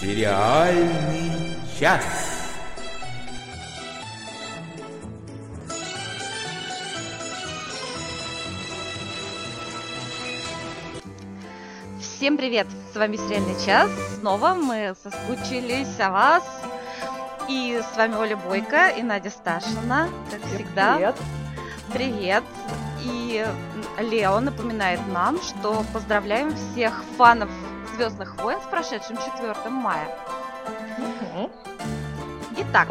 Сериальный час. Всем привет! С вами Сериальный час. Снова мы соскучились о вас. И с вами Оля Бойко и Надя Сташина, как всегда. Привет. Привет. И Лео напоминает нам, что поздравляем всех фанов Звездных войн с прошедшим 4 мая. Итак,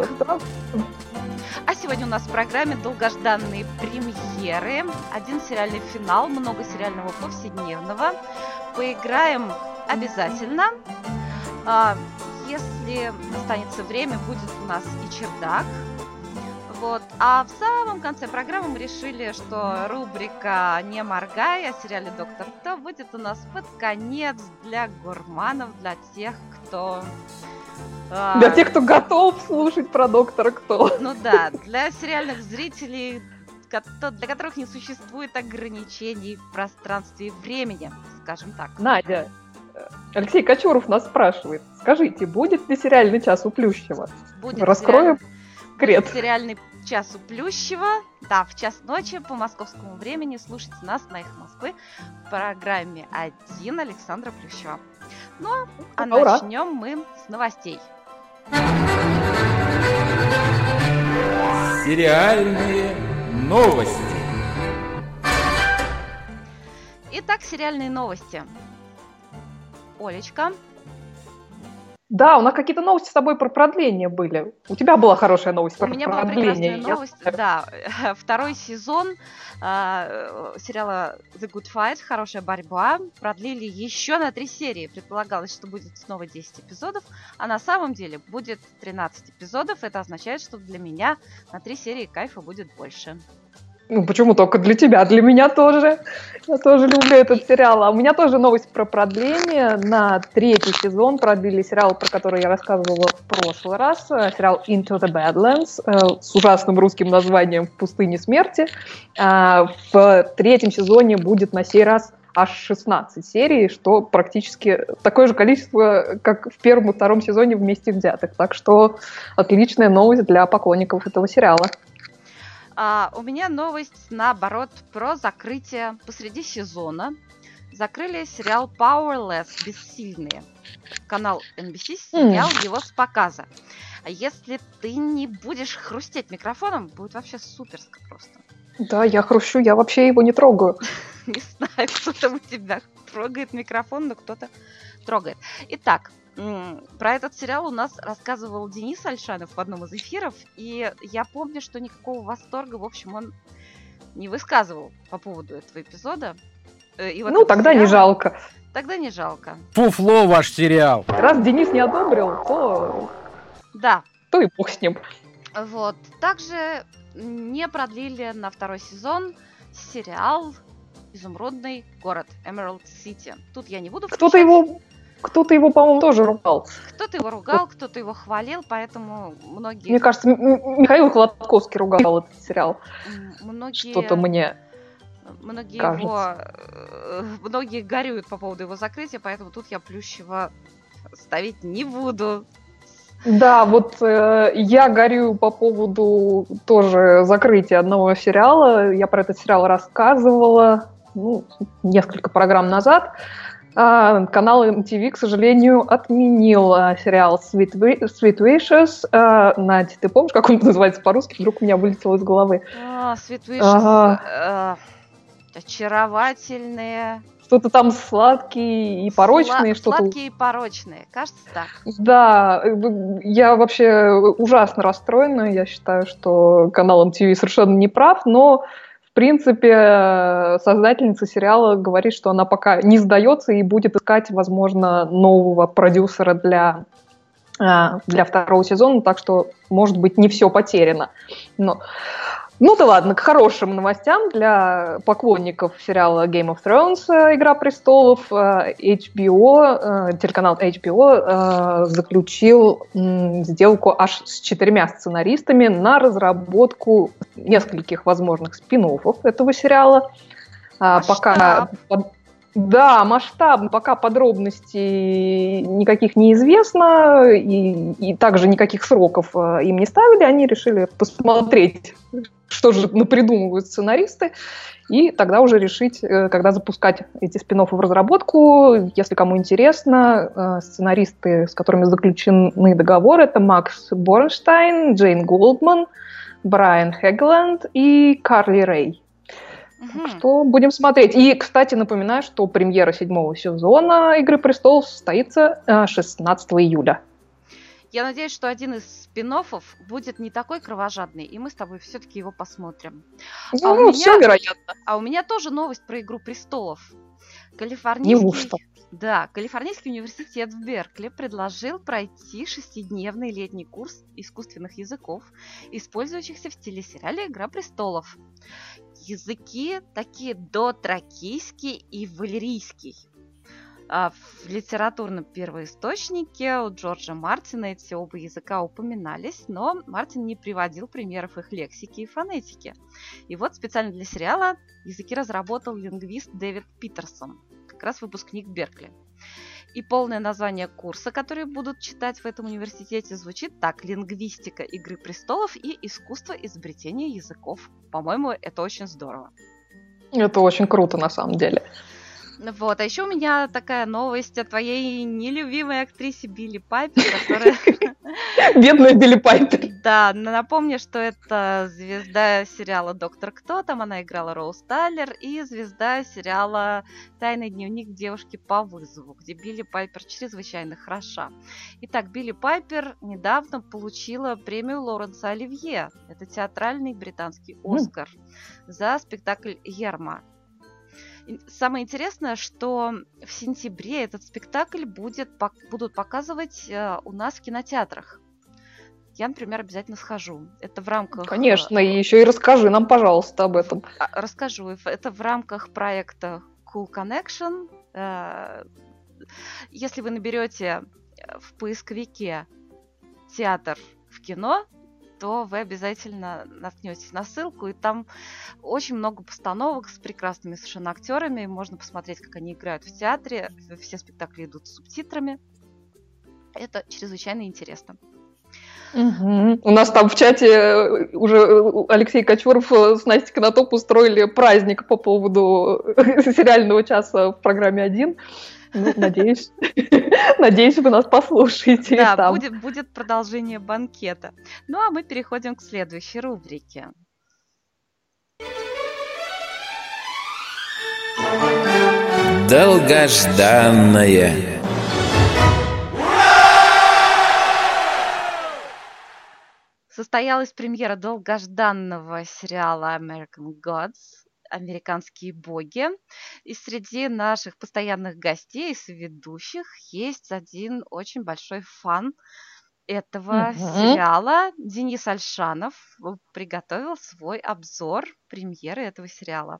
а сегодня у нас в программе долгожданные премьеры, один сериальный финал, много сериального повседневного. Поиграем обязательно. Если останется время, будет у нас и чердак. Вот. А в самом конце программы мы решили, что рубрика «Не моргай» о сериале «Доктор Кто» будет у нас под конец для гурманов, для тех, кто... а, Для тех, кто готов слушать про доктора Кто. Ну да, для сериальных зрителей, для которых не существует ограничений в пространстве и времени, скажем так. Надя, Алексей Кочуров нас спрашивает. Скажите, будет ли сериальный час у Плющева? Будет Раскроем сериальный- секрет. будет сериальный час у Плющева. Да, в час ночи по московскому времени слушайте нас на их Москвы в программе «Один» Александра Плющева. Ну, а Ура. начнем мы с новостей. Сериальные новости. Итак, сериальные новости. Олечка, Да, у нас какие-то новости с тобой про продление были. У тебя была хорошая новость У про меня была продление. прекрасная Я новость. знаю. Да, второй сезон а, э, сериала The Good Fight, хорошая борьба, продлили еще на три серии. Предполагалось, что будет снова 10 эпизодов, а на самом деле будет 13 эпизодов. Это означает, что для меня на три серии кайфа будет больше. Ну, почему только для тебя? Для меня тоже. Я тоже люблю этот сериал. А у меня тоже новость про продление. На третий сезон продлили сериал, про который я рассказывала в прошлый раз. Э, Сериал Into the Badlands э, с ужасным русским названием «В пустыне смерти». А, В третьем сезоне будет на сей раз аж 16 серий, что практически такое же количество, как в первом и втором сезоне вместе взятых. Так что отличная новость для поклонников этого сериала. А, у меня новость, наоборот, про закрытие посреди сезона. Закрыли сериал Powerless, Бессильные. Канал NBC снял его с показа. А если ты не будешь хрустеть микрофоном, будет вообще суперско просто. Да, я хрущу, я вообще его не трогаю. Не знаю, кто там у тебя трогает микрофон, но кто-то трогает. Итак, про этот сериал у нас рассказывал Денис Альшанов в одном из эфиров, и я помню, что никакого восторга, в общем, он не высказывал по поводу этого эпизода. Э, и вот Ну, тогда не сериала. жалко. Тогда не жалко. Фуфло ваш сериал. Раз Денис не одобрил, то, Да, то и бог с ним. вот. Также не продлили на второй сезон сериал «Изумрудный город» Emerald City. Тут я не буду Кто-то его, кто-то его, по-моему, тоже ругал. Кто-то его ругал, кто-то его хвалил, поэтому многие... Мне кажется, Михаил Хладковский ругал этот сериал. многие, Что-то мне. многие кажется. его... э, Многие горюют по поводу его закрытия, поэтому тут я Плющева ставить не буду. Да, вот э, я горю по поводу тоже закрытия одного сериала. Я про этот сериал рассказывала ну, несколько программ назад. А, канал MTV, к сожалению, отменил а, сериал Sweet, Sweet Wishes. А, Надя, ты помнишь, как он называется по-русски? Вдруг у меня вылетело из головы. А, Sweet Wishes, Ага. э, очаровательные, Что-то там сладкие и порочные, сла- что-то сладкие и порочные. Кажется так. Да, э, я вообще ужасно расстроена. Я считаю, что канал MTV совершенно не прав, но в принципе создательница сериала говорит, что она пока не сдается и будет искать, возможно, нового продюсера для э, для второго сезона, так что, может быть, не все потеряно. Но Ну да ладно, к хорошим новостям для поклонников сериала Game of Thrones э, «Игра престолов». э, HBO, э, телеканал HBO заключил сделку аж с четырьмя сценаристами на разработку нескольких возможных спин этого сериала. А, Пока да, масштаб, пока подробностей никаких не известно, и, и также никаких сроков им не ставили, они решили посмотреть, что же напридумывают сценаристы, и тогда уже решить, э, когда запускать эти спин в разработку. Если кому интересно, э, сценаристы, с которыми заключены договоры, это Макс Борнштайн, Джейн Голдман, Брайан Хегланд и Карли Рэй. Угу. Что будем смотреть. И, кстати, напоминаю, что премьера седьмого сезона «Игры престолов» состоится 16 э, июля. Я надеюсь, что один из спин будет не такой кровожадный, и мы с тобой все-таки его посмотрим. Ну, а у меня, все вероятно. А у меня тоже новость про «Игру престолов». Калифорнийский... Неужто? Да, Калифорнийский университет в Беркли предложил пройти шестидневный летний курс искусственных языков, использующихся в телесериале «Игра престолов». Языки такие дотракийский и валерийский. А в литературном первоисточнике у Джорджа Мартина эти оба языка упоминались, но Мартин не приводил примеров их лексики и фонетики. И вот специально для сериала языки разработал лингвист Дэвид Питерсон как раз выпускник Беркли. И полное название курса, который будут читать в этом университете, звучит так. Лингвистика Игры престолов и искусство изобретения языков. По-моему, это очень здорово. Это очень круто на самом деле. Вот, а еще у меня такая новость о твоей нелюбимой актрисе Билли Пайпер, которая... Бедная Билли Пайпер. Да, напомню, что это звезда сериала «Доктор Кто», там она играла Роуз Тайлер, и звезда сериала «Тайный дневник девушки по вызову», где Билли Пайпер чрезвычайно хороша. Итак, Билли Пайпер недавно получила премию Лоренса Оливье. Это театральный британский Оскар за спектакль «Ерма». Самое интересное, что в сентябре этот спектакль будет, будут показывать э, у нас в кинотеатрах. Я, например, обязательно схожу. Это в рамках... Конечно, и еще и расскажи нам, пожалуйста, об этом. А, расскажу. Это в рамках проекта Cool Connection. Э, если вы наберете в поисковике театр в кино, то вы обязательно наткнетесь на ссылку, и там очень много постановок с прекрасными совершенно актерами. Можно посмотреть, как они играют в театре. Все спектакли идут с субтитрами. Это чрезвычайно интересно. Угу. У нас там в чате э, уже э, Алексей Кочуров э, с Настей Конотоп устроили праздник по поводу сериального часа в программе «Один». Ну, надеюсь, надеюсь, вы нас послушаете. Да, там. Будет, будет продолжение банкета. Ну, а мы переходим к следующей рубрике. Долгожданное. Состоялась премьера долгожданного сериала American Gods американские боги. И среди наших постоянных гостей, соведущих, есть один очень большой фан этого угу. сериала. Денис Альшанов приготовил свой обзор премьеры этого сериала.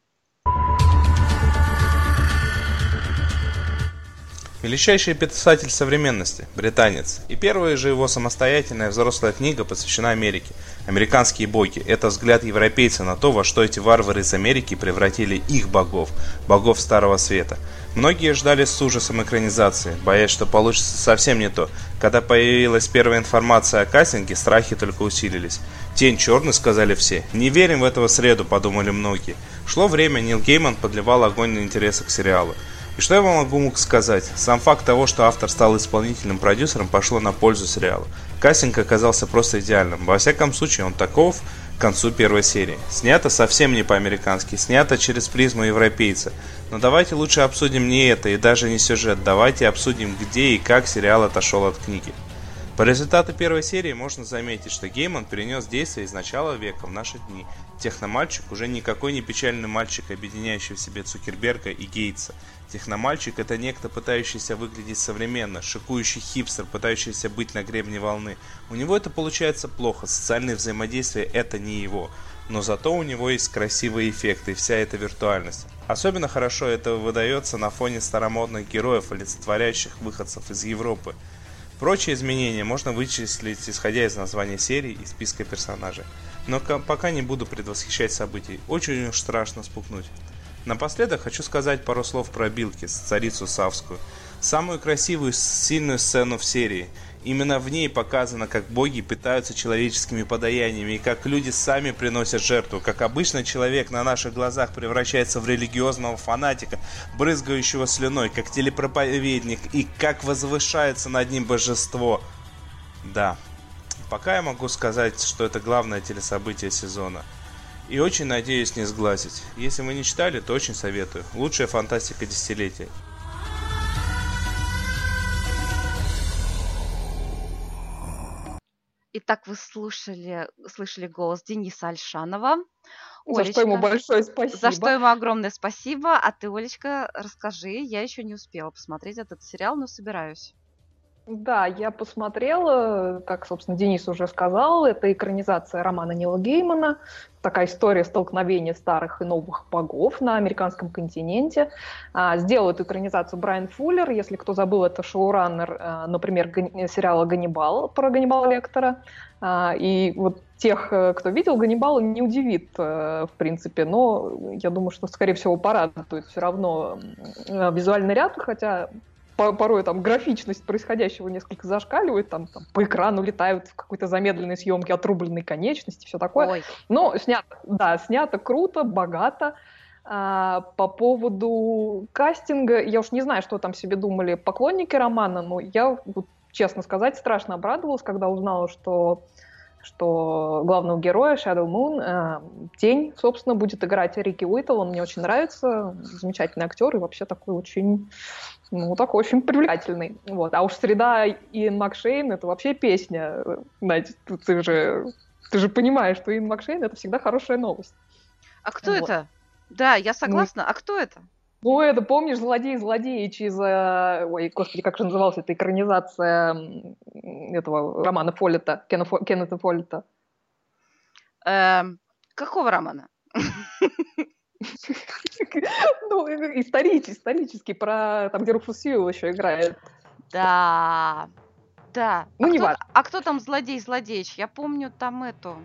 Величайший писатель современности, британец. И первая же его самостоятельная взрослая книга посвящена Америке. «Американские боги» — это взгляд европейца на то, во что эти варвары из Америки превратили их богов, богов Старого Света. Многие ждали с ужасом экранизации, боясь, что получится совсем не то. Когда появилась первая информация о кастинге, страхи только усилились. «Тень черный», — сказали все. «Не верим в этого среду», — подумали многие. Шло время, Нил Гейман подливал огонь на интересы к сериалу. И что я вам могу сказать? Сам факт того, что автор стал исполнительным продюсером, пошло на пользу сериалу. Кастинг оказался просто идеальным. Во всяком случае, он таков к концу первой серии. Снято совсем не по-американски, снято через призму европейца. Но давайте лучше обсудим не это и даже не сюжет, давайте обсудим где и как сериал отошел от книги. По результату первой серии можно заметить, что Гейман перенес действие из начала века в наши дни. Техномальчик уже никакой не печальный мальчик, объединяющий в себе Цукерберга и Гейтса. Техномальчик – это некто, пытающийся выглядеть современно, шикующий хипстер, пытающийся быть на гребне волны. У него это получается плохо, социальные взаимодействия – это не его. но зато у него есть красивые эффекты и вся эта виртуальность. Особенно хорошо это выдается на фоне старомодных героев, олицетворяющих выходцев из Европы. Прочие изменения можно вычислить, исходя из названия серии и списка персонажей. Но пока не буду предвосхищать событий, очень уж страшно спугнуть. Напоследок хочу сказать пару слов про Билкис, царицу Савскую. Самую красивую, сильную сцену в серии – Именно в ней показано, как боги питаются человеческими подаяниями и как люди сами приносят жертву, как обычно человек на наших глазах превращается в религиозного фанатика, брызгающего слюной, как телепроповедник и как возвышается над ним божество. Да, пока я могу сказать, что это главное телесобытие сезона. И очень надеюсь не сглазить. Если вы не читали, то очень советую. Лучшая фантастика десятилетия. Итак, вы слушали, слышали голос Дениса Альшанова. За что ему большое спасибо. За что ему огромное спасибо. А ты, Олечка, расскажи. Я еще не успела посмотреть этот сериал, но собираюсь. Да, я посмотрела, как, собственно, Денис уже сказал, это экранизация романа Нила Геймана, такая история столкновения старых и новых богов на американском континенте. А, сделал эту экранизацию Брайан Фуллер, если кто забыл, это шоураннер, а, например, сериала «Ганнибал» про Ганнибала Лектора. А, и вот тех, э, кто видел Ганнибала, не удивит, э, в принципе, но я думаю, что, скорее всего, порадует все равно визуальный ряд, хотя порой там графичность происходящего несколько зашкаливает, там, там по экрану летают в какой-то замедленной съемке отрубленные конечности, все такое. Ой. Но снято, да, снято круто, богато. А, по поводу кастинга, я уж не знаю, что там себе думали поклонники романа, но я, вот, честно сказать, страшно обрадовалась, когда узнала, что что главного героя Shadow Moon, э, Тень, собственно, будет играть Рики Уитл. Он мне очень нравится, замечательный актер и вообще такой очень ну, такой очень привлекательный. Вот. А уж среда и Макшейн — это вообще песня. Надя, ты же, ты же понимаешь, что Ин Макшейн — это всегда хорошая новость. А кто вот. это? Да, я согласна. Ну, а кто это? Ну, это, помнишь, «Злодей, злодеич» из... Э, ой, господи, как же называлась эта экранизация этого романа Фоллета, Кена, Кеннета Фоллета? Эм, какого романа? Ну, исторический, исторический, про там, где Руфус Сьюэлл еще играет. Да, да. Ну, а не важно. А кто там злодей-злодеич? Я помню там эту...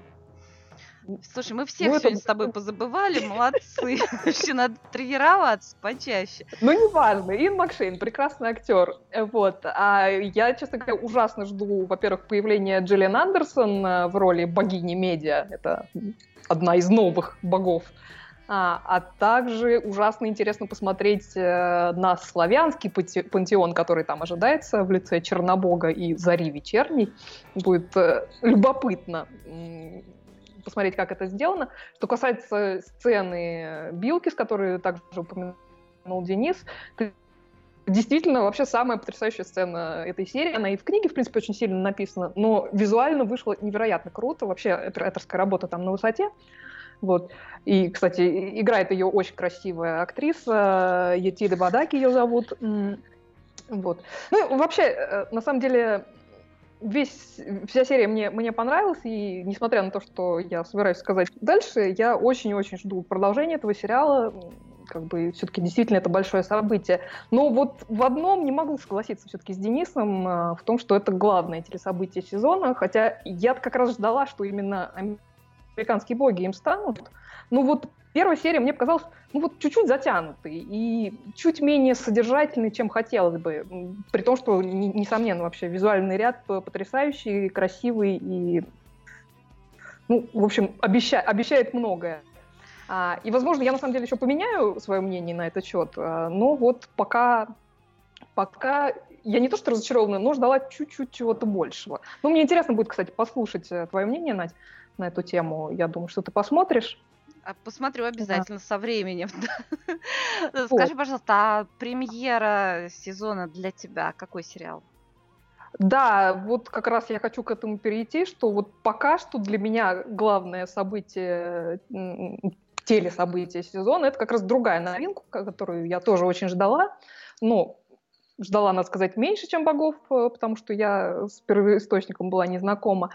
Слушай, мы всех ну, сегодня это... с тобой позабывали, молодцы. Вообще надо тренироваться почаще. Ну, неважно. Ин Макшейн, прекрасный актер. Вот. А я, честно говоря, ужасно жду, во-первых, появления Джиллиан Андерсон э, в роли богини медиа. Это одна из новых богов а, а также ужасно интересно посмотреть э, на славянский пантеон, который там ожидается в лице Чернобога и Зари Вечерней. Будет э, любопытно посмотреть, как это сделано. Что касается сцены Билки, с которой также упомянул Денис, действительно вообще самая потрясающая сцена этой серии. Она и в книге, в принципе, очень сильно написана, но визуально вышло невероятно круто. Вообще операторская работа там на высоте. Вот. И, кстати, играет ее очень красивая актриса, Етида Бадаки ее зовут. Вот. Ну, вообще, э, на самом деле, весь, вся серия мне, мне понравилась, и несмотря на то, что я собираюсь сказать дальше, я очень-очень жду продолжения этого сериала, как бы все-таки действительно это большое событие. Но вот в одном не могу согласиться все-таки с Денисом, э, в том, что это главное телесобытие сезона, хотя я как раз ждала, что именно американские боги им станут. Ну вот первая серия мне показалась, ну вот чуть-чуть затянутой и чуть менее содержательной, чем хотелось бы. При том, что, несомненно, вообще визуальный ряд потрясающий, красивый и, ну, в общем, обеща обещает многое. А, и, возможно, я на самом деле еще поменяю свое мнение на этот счет, а, но вот пока, пока я не то что разочарована, но ждала чуть-чуть чего-то большего. Ну, мне интересно будет, кстати, послушать э, твое мнение, Надь на эту тему. Я думаю, что ты посмотришь. А, посмотрю обязательно да. со временем. Вот. Скажи, пожалуйста, а премьера сезона для тебя какой сериал? Да, вот как раз я хочу к этому перейти, что вот пока что для меня главное событие, телесобытие сезона, это как раз другая новинка, которую я тоже очень ждала. Но ждала, надо сказать, меньше, чем богов, э, потому что я с первоисточником была не знакома.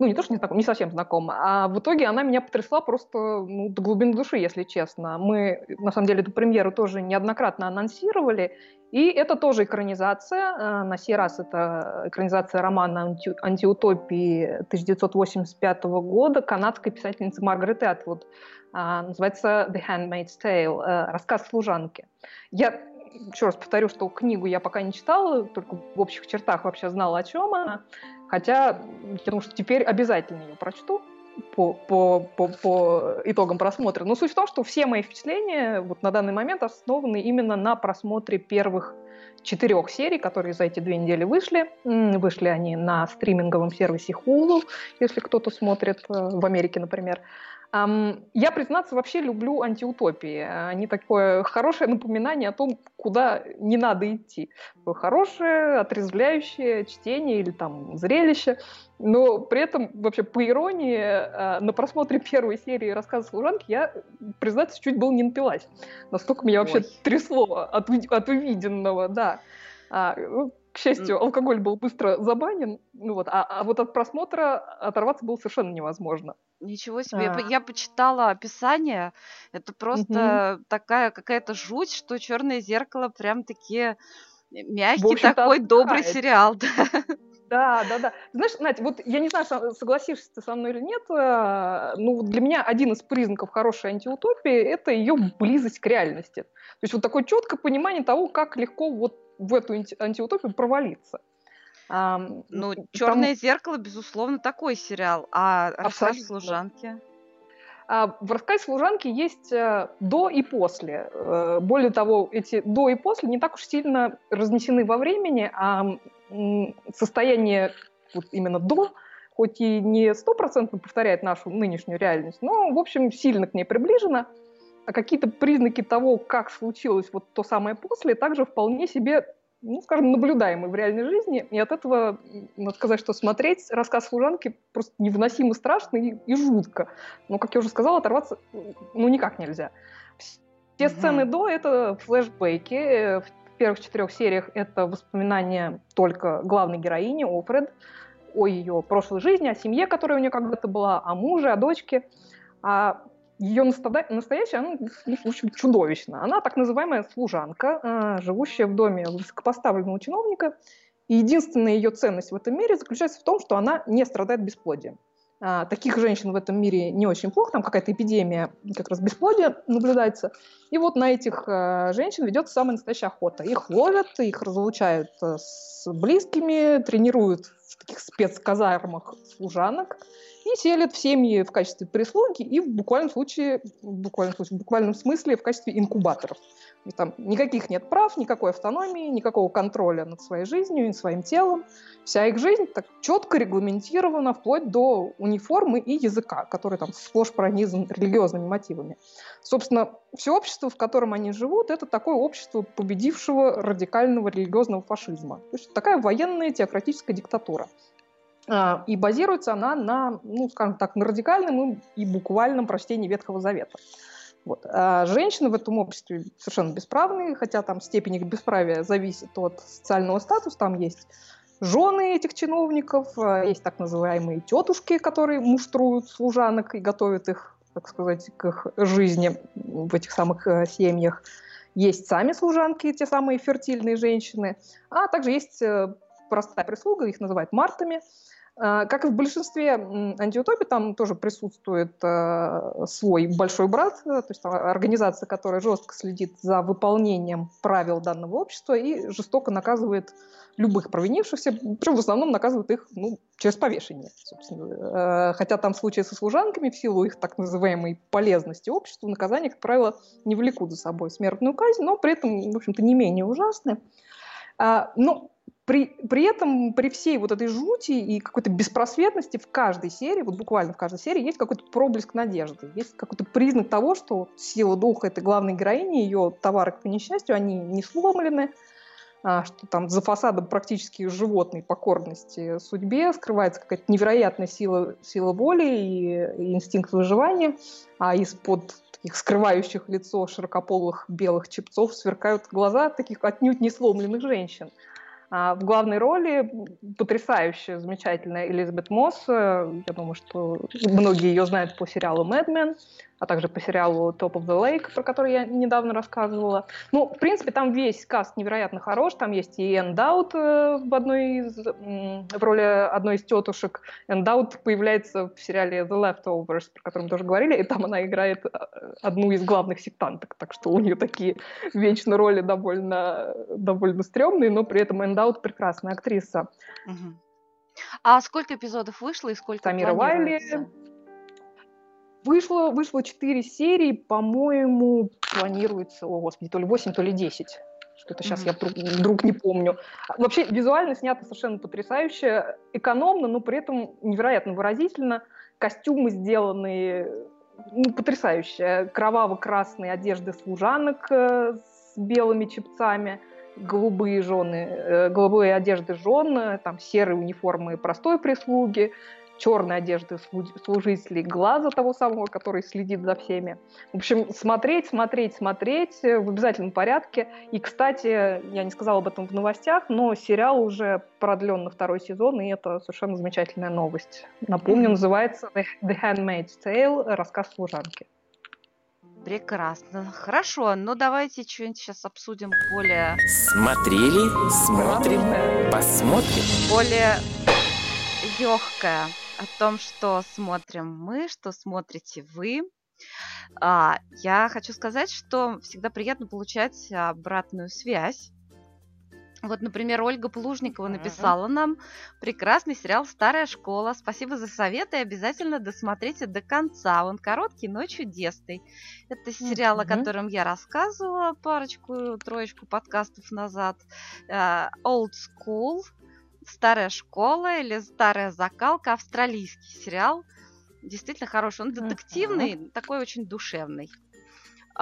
Ну, не то, что не, знакома, не совсем знакома, а в итоге она меня потрясла просто ну, до глубины души, если честно. Мы, на самом деле, эту премьеру тоже неоднократно анонсировали, и это тоже экранизация. Э, на сей раз это экранизация романа анти антиутопии 1985 года канадской писательницы Маргарет Этвуд. Называется «The Handmaid's Tale» э, – «Рассказ служанки». Я еще раз повторю, что книгу я пока не читала, только в общих чертах вообще знала, о чем она. Хотя, думаю, что теперь обязательно ее прочту по, по, по, по итогам просмотра. Но суть в том, что все мои впечатления вот на данный момент основаны именно на просмотре первых четырех серий, которые за эти две недели вышли. Вышли они на стриминговом сервисе Hulu, если кто-то смотрит э, в Америке, например. Я, признаться, вообще люблю антиутопии. Они такое хорошее напоминание о том, куда не надо идти. Хорошее, отрезвляющее чтение или там зрелище. Но при этом, вообще, по иронии, а, на просмотре первой серии рассказа служанки я, признаться, чуть было не напилась. Настолько меня вообще Ой. трясло от, от увиденного, да. А, ну, к счастью, алкоголь был быстро забанен, ну вот, а, а вот от просмотра оторваться было совершенно невозможно. Ничего себе, а. я, я почитала описание, это просто угу. такая какая-то жуть, что Черное зеркало прям такие мягкий такой добрый сериал, да. Да, да, да. Знаешь, Надя, вот я не знаю, согласишься ты со мной или нет, э, ну для меня один из признаков хорошей антиутопии – это ее близость к реальности. То есть вот такое четкое понимание того, как легко вот в эту антиутопию провалиться. ну, Черное зеркало, безусловно, такой сериал. А рассказ служанки? А в рассказе служанки есть э, до и после. Э, более того, эти до и после не так уж сильно разнесены во времени, а состояние вот именно до, хоть и не стопроцентно повторяет нашу нынешнюю реальность, но, в общем, сильно к ней приближено а какие-то признаки того, как случилось вот то самое после, также вполне себе, ну, скажем, наблюдаемы в реальной жизни. И от этого, надо сказать, что смотреть рассказ служанки просто невыносимо страшно и, и жутко. Но, как я уже сказала, оторваться ну никак нельзя. Все mm-hmm. сцены до — это флешбеки. В первых четырех сериях это воспоминания только главной героини, Офред, о ее прошлой жизни, о семье, которая у нее когда-то была, о муже, о дочке. А ее настоящая, она, в общем, чудовищна. Она так называемая служанка, а, живущая в доме высокопоставленного чиновника. И единственная ее ценность в этом мире заключается в том, что она не страдает бесплодием. А, таких женщин в этом мире не очень плохо, там какая-то эпидемия как раз бесплодия наблюдается. И вот на этих а, женщин ведется самая настоящая охота. Их ловят, их разлучают с близкими, тренируют в таких спецказармах служанок – и селят в семьи в качестве прислуги и в буквальном случае, в буквальном, случае, в буквальном смысле в качестве инкубаторов. И там никаких нет прав, никакой автономии, никакого контроля над своей жизнью и своим телом. Вся их жизнь так четко регламентирована вплоть до униформы и языка, который там сплошь пронизан религиозными мотивами. Собственно, все общество, в котором они живут, это такое общество победившего радикального религиозного фашизма. То есть такая военная теократическая диктатура. А, и базируется она на, ну, скажем так, на радикальном и буквальном прочтении Ветхого Завета. Вот. А женщины в этом обществе совершенно бесправные, хотя там степень их бесправия зависит от социального статуса. Там есть жены этих чиновников, а, есть так называемые тетушки, которые муштруют служанок и готовят их, так сказать, к их жизни в этих самых э, семьях. Есть сами служанки, те самые фертильные женщины, а также есть э, простая прислуга, их называют мартами, как и в большинстве антиутопий, там тоже присутствует э, свой большой брат, э, то есть организация, которая жестко следит за выполнением правил данного общества и жестоко наказывает любых провинившихся, причем в основном наказывает их ну, через повешение, собственно. Э, хотя там в случае со служанками, в силу их так называемой полезности обществу, наказания, как правило, не влекут за собой смертную казнь, но при этом, в общем-то, не менее ужасны. А, но при, при этом, при всей вот этой жути и какой-то беспросветности в каждой серии, вот буквально в каждой серии, есть какой-то проблеск надежды, есть какой-то признак того, что сила духа этой главной героини, ее товары, по несчастью, они не сломлены, а, что там за фасадом практически животной покорности судьбе скрывается какая-то невероятная сила, сила воли и, и инстинкт выживания, а из-под таких скрывающих лицо широкополых белых чепцов сверкают глаза таких отнюдь не сломленных женщин – в главной роли потрясающая, замечательная Элизабет Мосс. Я думаю, что многие ее знают по сериалу «Mad Men» а также по сериалу Top of the Lake, про который я недавно рассказывала. Ну, в принципе, там весь каст невероятно хорош. Там есть и Эндаут э, в, одной из, в роли одной из тетушек. Эндаут появляется в сериале The Leftovers, про который мы тоже говорили, и там она играет э, одну из главных сектанток. Так что у нее такие вечно роли довольно, довольно стрёмные, но при этом Эндаут прекрасная актриса. Угу. А сколько эпизодов вышло и сколько Самира Вайли Вышло, вышло 4 серии, по-моему, планируется, о господи, то ли 8, то ли 10. Что-то сейчас mm-hmm. я вдруг, вдруг не помню. Вообще визуально снято совершенно потрясающе, экономно, но при этом невероятно выразительно. Костюмы сделаны ну, потрясающе. Кроваво-красные одежды служанок э, с белыми чепцами, голубые жены, э, голубые одежды жен, э, там серые униформы простой прислуги, черной одежды служителей, глаза того самого, который следит за всеми. В общем, смотреть, смотреть, смотреть в обязательном порядке. И, кстати, я не сказала об этом в новостях, но сериал уже продлен на второй сезон, и это совершенно замечательная новость. Напомню, называется The Handmaid's Tale «Рассказ служанки». Прекрасно. Хорошо, ну давайте что-нибудь сейчас обсудим более... Смотрели, смотрим, посмотрим. Более легкое о том, что смотрим мы, что смотрите вы. А, я хочу сказать, что всегда приятно получать обратную связь. Вот, например, Ольга Плужникова написала нам прекрасный сериал «Старая школа». Спасибо за советы, обязательно досмотрите до конца. Он короткий, но чудесный. Это сериал, о котором я рассказывала парочку, троечку подкастов назад. Uh, Old School старая школа или старая закалка, австралийский сериал. Действительно хороший. Он детективный, uh-huh. такой очень душевный.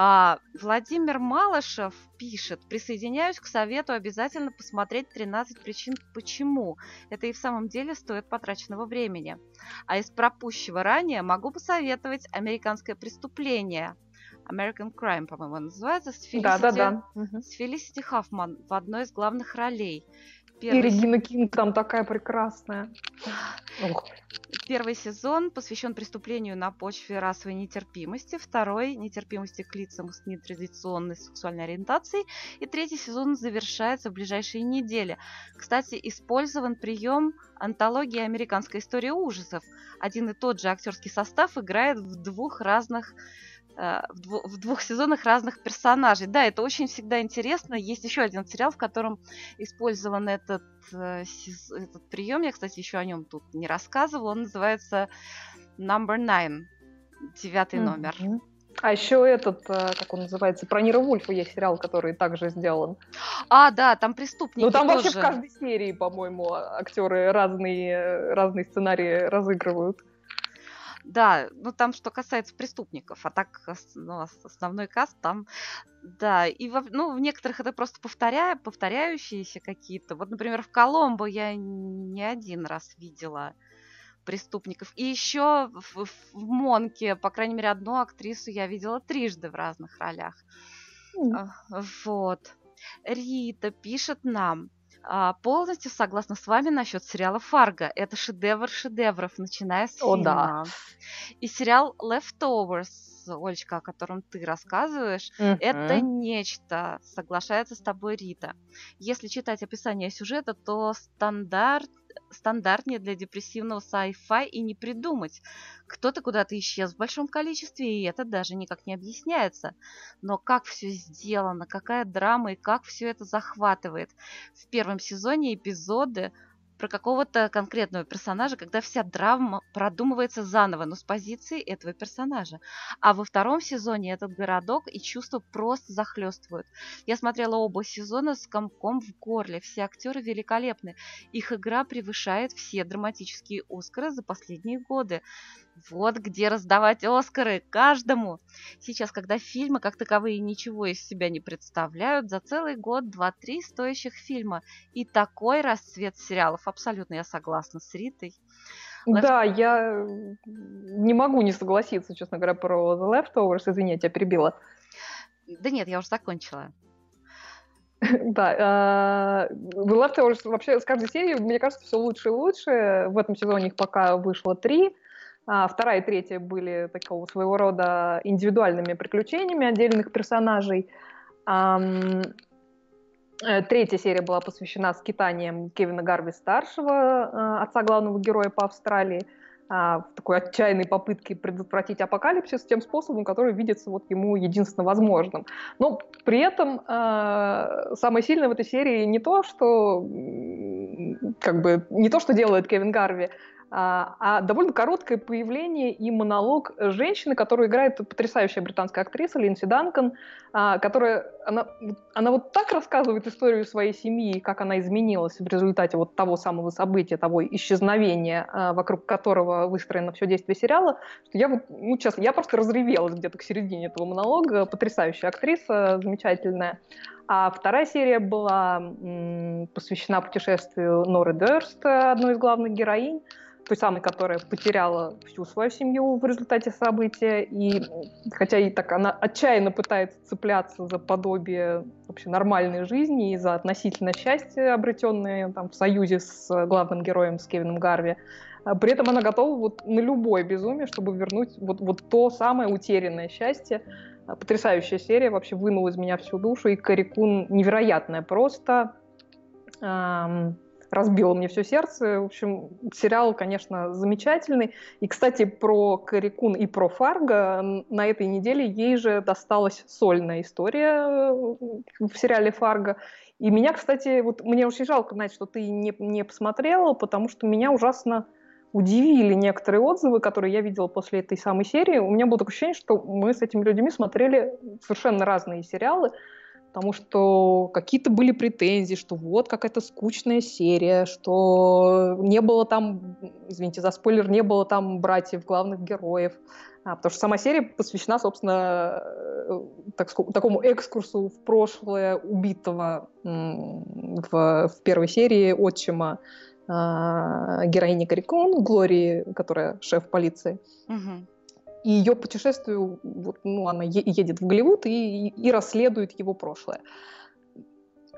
А, Владимир Малышев пишет, присоединяюсь к совету обязательно посмотреть 13 причин почему. Это и в самом деле стоит потраченного времени. А из пропущего ранее могу посоветовать «Американское преступление». American Crime, по-моему, называется, с Фелисити, да, да, да. с Фелисити Хаффман в одной из главных ролей. Первый... И Регина Кинг там такая прекрасная. Ох. Первый сезон посвящен преступлению на почве расовой нетерпимости, второй – нетерпимости к лицам с нетрадиционной сексуальной ориентацией, и третий сезон завершается в ближайшие недели. Кстати, использован прием антологии американской истории ужасов. Один и тот же актерский состав играет в двух разных в, дв- в двух сезонах разных персонажей. Да, это очень всегда интересно. Есть еще один сериал, в котором использован этот, э, этот прием. Я, кстати, еще о нем тут не рассказывала. Он называется Number Nine, девятый mm-hmm. номер. А еще этот, э, как он называется, про Нира Вульфа есть сериал, который также сделан. А, да, там преступники Ну, там тоже. вообще в каждой серии, по-моему, актеры разные, разные сценарии разыгрывают. Да, ну там что касается преступников, а так ну, основной каст там, да, и в, ну, в некоторых это просто повторя, повторяющиеся какие-то. Вот, например, в Коломбо я не один раз видела преступников. И еще в, в Монке, по крайней мере, одну актрису я видела трижды в разных ролях. Mm. Вот. Рита пишет нам. А, полностью согласна с вами насчет сериала Фарго. Это шедевр шедевров, начиная с О, фильма. Да. И сериал Leftovers, Олечка, о котором ты рассказываешь, uh-huh. это нечто. Соглашается с тобой Рита. Если читать описание сюжета, то стандарт стандартнее для депрессивного sci-fi и не придумать. Кто-то куда-то исчез в большом количестве, и это даже никак не объясняется. Но как все сделано, какая драма и как все это захватывает. В первом сезоне эпизоды про какого-то конкретного персонажа, когда вся драма продумывается заново, но с позиции этого персонажа. А во втором сезоне этот городок и чувства просто захлестывают. Я смотрела оба сезона с комком в горле. Все актеры великолепны. Их игра превышает все драматические Оскары за последние годы. Вот где раздавать Оскары каждому. Сейчас, когда фильмы как таковые ничего из себя не представляют, за целый год два-три стоящих фильма и такой расцвет сериалов. Абсолютно я согласна с Ритой. Да, я не могу не согласиться, честно говоря, про The Leftovers. Извини, я тебя перебила. Да нет, я уже закончила. Да, The Leftovers вообще с каждой серии, мне кажется, все лучше и лучше. В этом сезоне их пока вышло три. А вторая и третья были такого своего рода индивидуальными приключениями отдельных персонажей. Э, третья серия была посвящена скитаниям Кевина Гарви старшего, э, отца главного героя по Австралии, а, в такой отчаянной попытке предотвратить апокалипсис тем способом, который видится вот ему единственно возможным. Но при этом э, самое сильное в этой серии не то, что как бы не то, что делает Кевин Гарви, а, а довольно короткое появление и монолог женщины, которую играет потрясающая британская актриса Линдси Данкан, а, которая, она, она вот так рассказывает историю своей семьи, как она изменилась в результате вот того самого события, того исчезновения, а, вокруг которого выстроено все действие сериала, что я вот, ну, честно, я просто разревелась где-то к середине этого монолога, потрясающая актриса, замечательная. А вторая серия была м, посвящена путешествию Норы Дерст, одной из главных героинь, той самой, которая потеряла всю свою семью в результате события, и хотя и так она отчаянно пытается цепляться за подобие вообще нормальной жизни и за относительное счастье, обретенное там, в союзе с главным героем, с Кевином Гарви, а при этом она готова вот на любое безумие, чтобы вернуть вот, вот то самое утерянное счастье. А, потрясающая серия, вообще вынула из меня всю душу, и Карикун невероятная просто. Разбило мне все сердце. В общем, сериал, конечно, замечательный. И, кстати, про Карикун и про Фарго на этой неделе ей же досталась сольная история э, в сериале Фарго. И меня, кстати, вот мне очень жалко, Надь, что ты не, не посмотрела, потому что меня ужасно удивили некоторые отзывы, которые я видела после этой самой серии. У меня было такое ощущение, что мы с этими людьми смотрели совершенно разные сериалы потому что какие-то были претензии, что вот какая-то скучная серия, что не было там, извините за спойлер, не было там братьев главных героев, а, потому что сама серия посвящена, собственно, э, так, такому экскурсу в прошлое убитого в, в первой серии отчима э, героини Карикун, Глории, которая шеф полиции. Угу и ее путешествию, вот, ну, она едет в Голливуд и, и расследует его прошлое.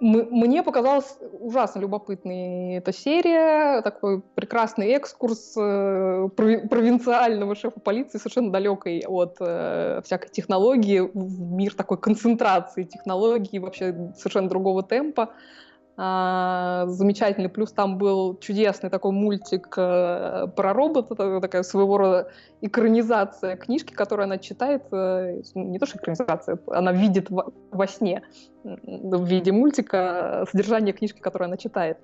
Мне показалась ужасно любопытной эта серия, такой прекрасный экскурс э, провинциального шефа полиции, совершенно далекой от э, всякой технологии, в мир такой концентрации технологий, вообще совершенно другого темпа. А, замечательный. Плюс там был чудесный такой мультик э, про робота, такая своего рода экранизация книжки, которую она читает, э, не то что экранизация, она видит во, сне в виде мультика содержание книжки, которую она читает.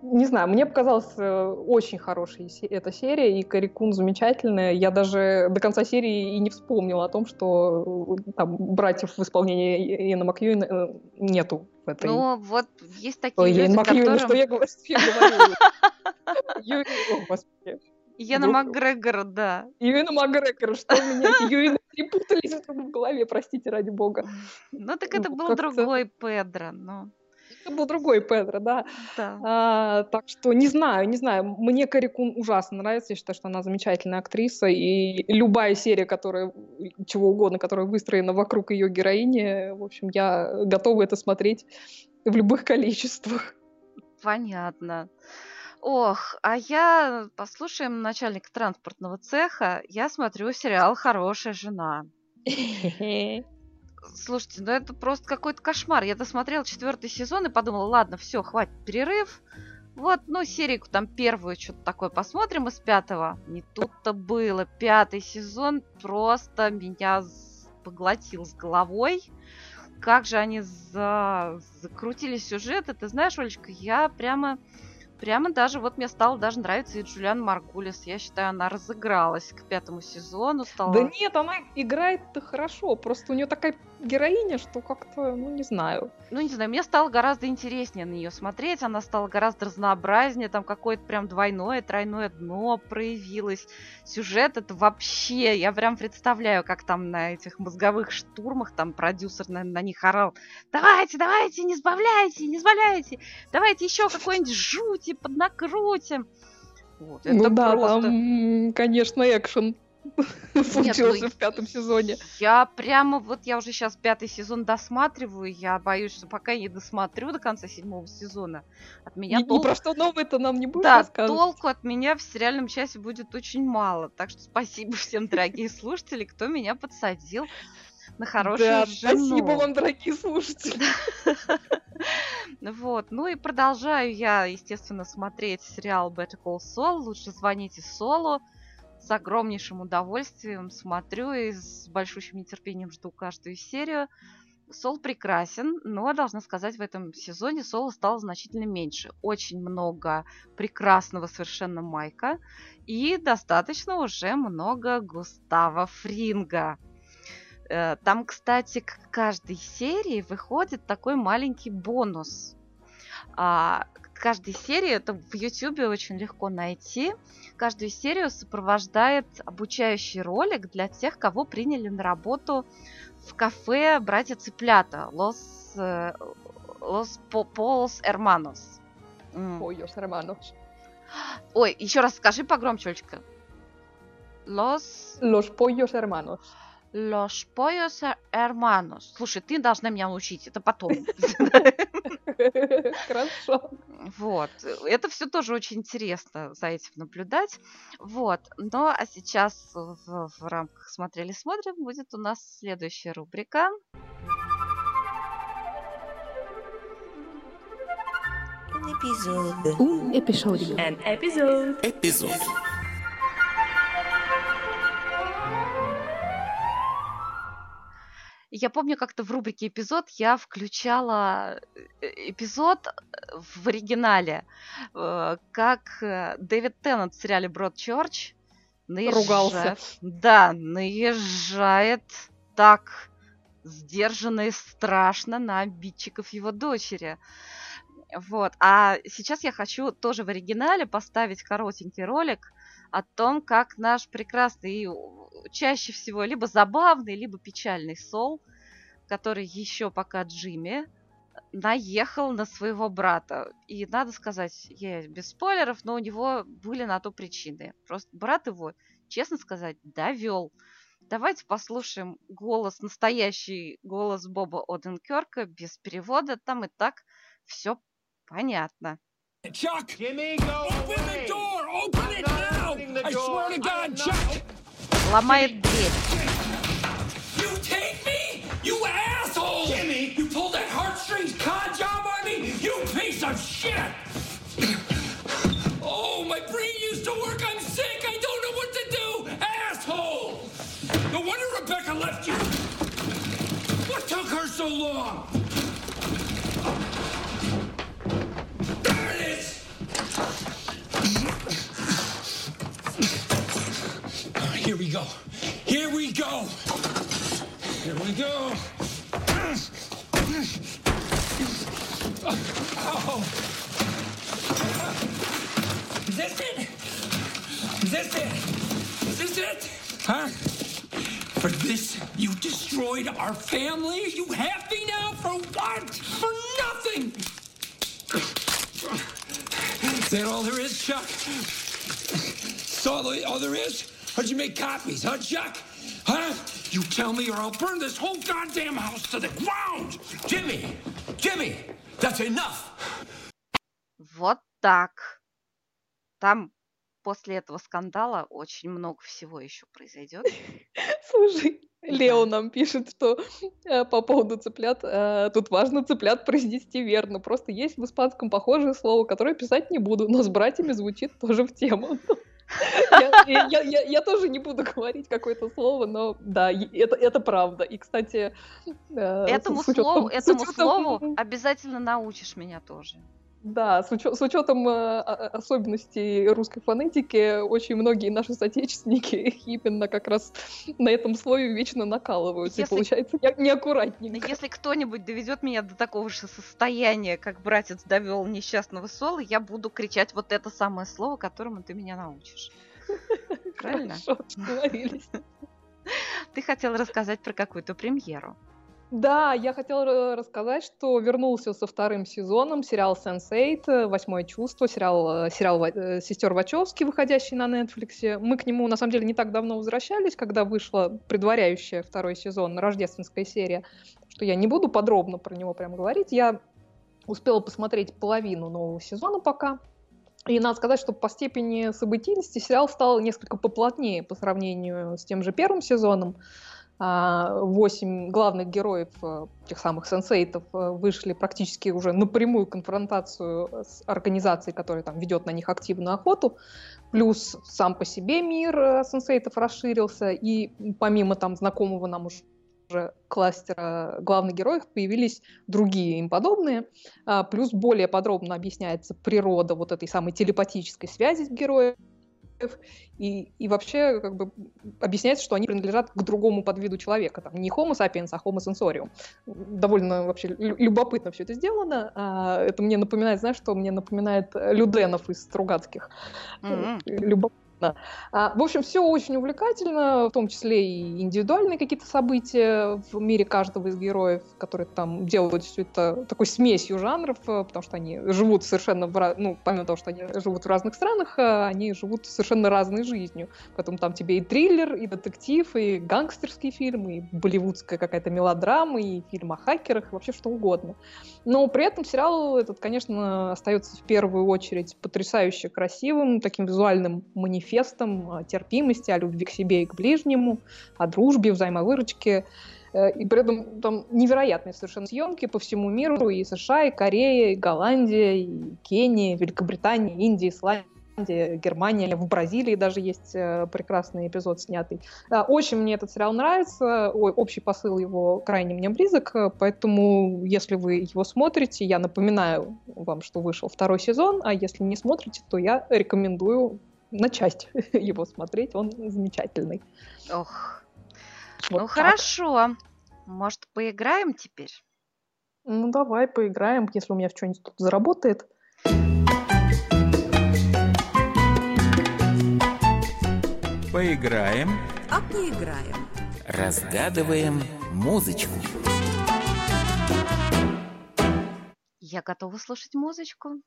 Не знаю, мне показалась э, очень хорошей эта серия, и Карикун замечательная. Я даже до конца серии и не вспомнила о том, что там братьев в исполнении Иэна Макьюина нету этой... Ну, вот есть такие Ой, люди, которым... что я говорю? О, господи. Иена Макгрегора, да. Иена Макгрегора, что у меня эти Юины перепутались в голове, простите, ради бога. Ну, так это был другой Педро, но... Это был другой Педро, да. да. А, так что не знаю, не знаю. Мне Карикун ужасно нравится. Я считаю, что она замечательная актриса. И любая серия, которая, чего угодно, которая выстроена вокруг ее героини, в общем, я готова это смотреть в любых количествах. Понятно. Ох, а я, послушаем начальника транспортного цеха, я смотрю сериал «Хорошая жена». Слушайте, ну это просто какой-то кошмар. Я досмотрела четвертый сезон и подумала, ладно, все, хватит перерыв. Вот, ну, серию там первую что-то такое посмотрим из пятого. Не тут-то было. Пятый сезон просто меня поглотил с головой. Как же они за... закрутили сюжет. Ты знаешь, Олечка, я прямо Прямо даже, вот мне стало даже нравиться и Джулиан Маргулис. Я считаю, она разыгралась к пятому сезону. Стала... Да нет, она играет-то хорошо. Просто у нее такая героиня, что как-то, ну не знаю. Ну не знаю, мне стало гораздо интереснее на нее смотреть. Она стала гораздо разнообразнее. Там какое-то прям двойное, тройное дно проявилось. Сюжет это вообще... Я прям представляю, как там на этих мозговых штурмах там продюсер на, на них орал. Давайте, давайте, не сбавляйте, не сбавляйте. Давайте еще какой-нибудь жуть поднакрутим. Вот, ну да, просто... там, конечно, экшен случился ну, в пятом сезоне. Я прямо, вот я уже сейчас пятый сезон досматриваю, я боюсь, что пока я не досмотрю до конца седьмого сезона, от меня толку... про что новое-то нам не будешь Да, рассказывать. толку от меня в сериальном часе будет очень мало. Так что спасибо всем, дорогие слушатели, кто меня подсадил на хорошую Да, жену. спасибо вам, дорогие слушатели. Вот. Ну и продолжаю я, естественно, смотреть сериал Better Call Saul. Лучше звоните Солу. С огромнейшим удовольствием смотрю и с большущим нетерпением жду каждую серию. Сол прекрасен, но, должна сказать, в этом сезоне Сола стало значительно меньше. Очень много прекрасного совершенно Майка и достаточно уже много Густава Фринга. Э, Там, кстати, к каждой серии выходит такой маленький бонус. Каждой серии, это в Ютубе очень легко найти, каждую серию сопровождает обучающий ролик для тех, кого приняли на работу в кафе «Братья Цыплята» Los, э, Polos Hermanos. М. Ой, Ёж, Романов. Ой, еще раз скажи погромче, Олечка. Los, Los pollos hermanos. Los Pollos Hermanos. Слушай, ты должна меня научить, это потом. Хорошо. Вот. Это все тоже очень интересно за этим наблюдать. Вот. Ну, а сейчас в, в рамках «Смотрели-смотрим» будет у нас следующая рубрика. Un episodio. Episode. Эпизод. Я помню, как-то в рубрике «Эпизод» я включала э, эпизод э, в оригинале, э, как Дэвид Теннант в сериале «Бродчерч» Ругался. наезжает... Да, наезжает так сдержанно и страшно на обидчиков его дочери. Вот. А сейчас я хочу тоже в оригинале поставить коротенький ролик о том, как наш прекрасный и у- чаще всего либо забавный, либо печальный Сол, который еще пока Джимми, наехал на своего брата. И надо сказать, я без спойлеров, но у него были на то причины. Просто брат его, честно сказать, довел. Давайте послушаем голос, настоящий голос Боба Оденкерка без перевода. Там и так все понятно. Chuck! Jimmy, go Open the door! Open it now! I swear to God, Chuck! Ломает дверь. You take me? You asshole! Jimmy! You pulled that heartstrings con job on me? You piece of shit! oh, my brain used to work. I'm sick. I don't know what to do. Asshole! No wonder Rebecca left you. What took her so long? There it is! Here we go. Here we go. Here we go. Oh. Is this it? Is this it? Is this it? Huh? For this, you destroyed our family? You have me now? For what? For nothing! Is that all there is, Chuck? That's all, all there is? How'd you make copies, huh, Chuck? Huh? You tell me or I'll burn this whole goddamn house to the ground! Jimmy! Jimmy! That's enough! Вот так. Там после этого скандала очень много всего еще произойдет. Слушай. Лео нам пишет, что э, по поводу цыплят, э, тут важно цыплят произнести верно. Просто есть в испанском похожее слово, которое писать не буду, но с братьями звучит тоже в тему. Я, я- я- я- я тоже не буду говорить какое-то слово, но да, это, это правда. И, кстати, э, с- Этому с учетом- слову, с этому учетом- слову обязательно научишь меня тоже. Да, с, учё- с учетом э, особенностей русской фонетики, очень многие наши соотечественники именно как раз на этом слове вечно накалываются, Если- и получается не- неаккуратненько. если кто-нибудь доведет меня до такого же состояния, как братец довел несчастного Сола, я буду кричать вот это самое слово, которому ты меня научишь. Правильно? Хорошо, договорились. Ты хотел рассказать про какую-то премьеру. Да, я хотела рассказать, что вернулся со вторым сезоном сериал Sense8, Восьмое чувство, сериал, сериал э, Сестер Вачовски, выходящий на Netflix. Мы к нему, на самом деле, не так давно возвращались, когда вышла предваряющая второй сезон, рождественская серия, что я не буду подробно про него прям говорить. Я успела посмотреть половину нового сезона пока. И надо сказать, что по степени событийности сериал стал несколько поплотнее по сравнению с тем же первым сезоном. А, восемь главных героев, э, тех самых сенсейтов, э, вышли практически уже напрямую конфронтацию с организацией, которая там ведет на них активную охоту. Плюс сам по себе мир э, сенсейтов расширился, и помимо там знакомого нам уже уже кластера главных героев появились другие им подобные. А, плюс более подробно объясняется природа вот этой самой телепатической связи героев и, и вообще как бы объясняется, что они принадлежат к другому подвиду человека. Там не Homo sapiens, а Homo sensorium. Довольно вообще любопытно все это сделано. А, это мне напоминает, знаешь, что мне напоминает Люденов из Стругацких. Mm-hmm. Любопытно в общем, все очень увлекательно, в том числе и индивидуальные какие-то события в мире каждого из героев, которые там делают все это такой смесью жанров, э, потому что они живут совершенно, в, ну, помимо того, что они живут в разных странах, э, они живут совершенно разной жизнью. Поэтому там тебе и триллер, и детектив, и гангстерский фильм, и болливудская какая-то мелодрама, и фильм о хакерах, вообще что угодно. Но при этом сериал этот, конечно, остается в первую очередь потрясающе красивым, таким визуальным манифестом манифестом терпимости, о любви к себе и к ближнему, о дружбе, взаимовыручке. Э, и при этом там невероятные совершенно съемки по всему миру, и США, и Корея, и Голландия, и Кения, Великобритания, Индия, Исландия. Германия, в Бразилии даже есть э, прекрасный эпизод снятый. Очень мне этот сериал нравится, общий посыл его крайне мне близок, поэтому если вы его смотрите, я напоминаю вам, что вышел второй сезон, а если не смотрите, то я рекомендую на часть его смотреть, он замечательный. Ох, вот ну так. хорошо, может поиграем теперь? Ну давай поиграем, если у меня что-нибудь тут заработает. Поиграем. А поиграем. Разгадываем музычку. Я готова слушать музычку.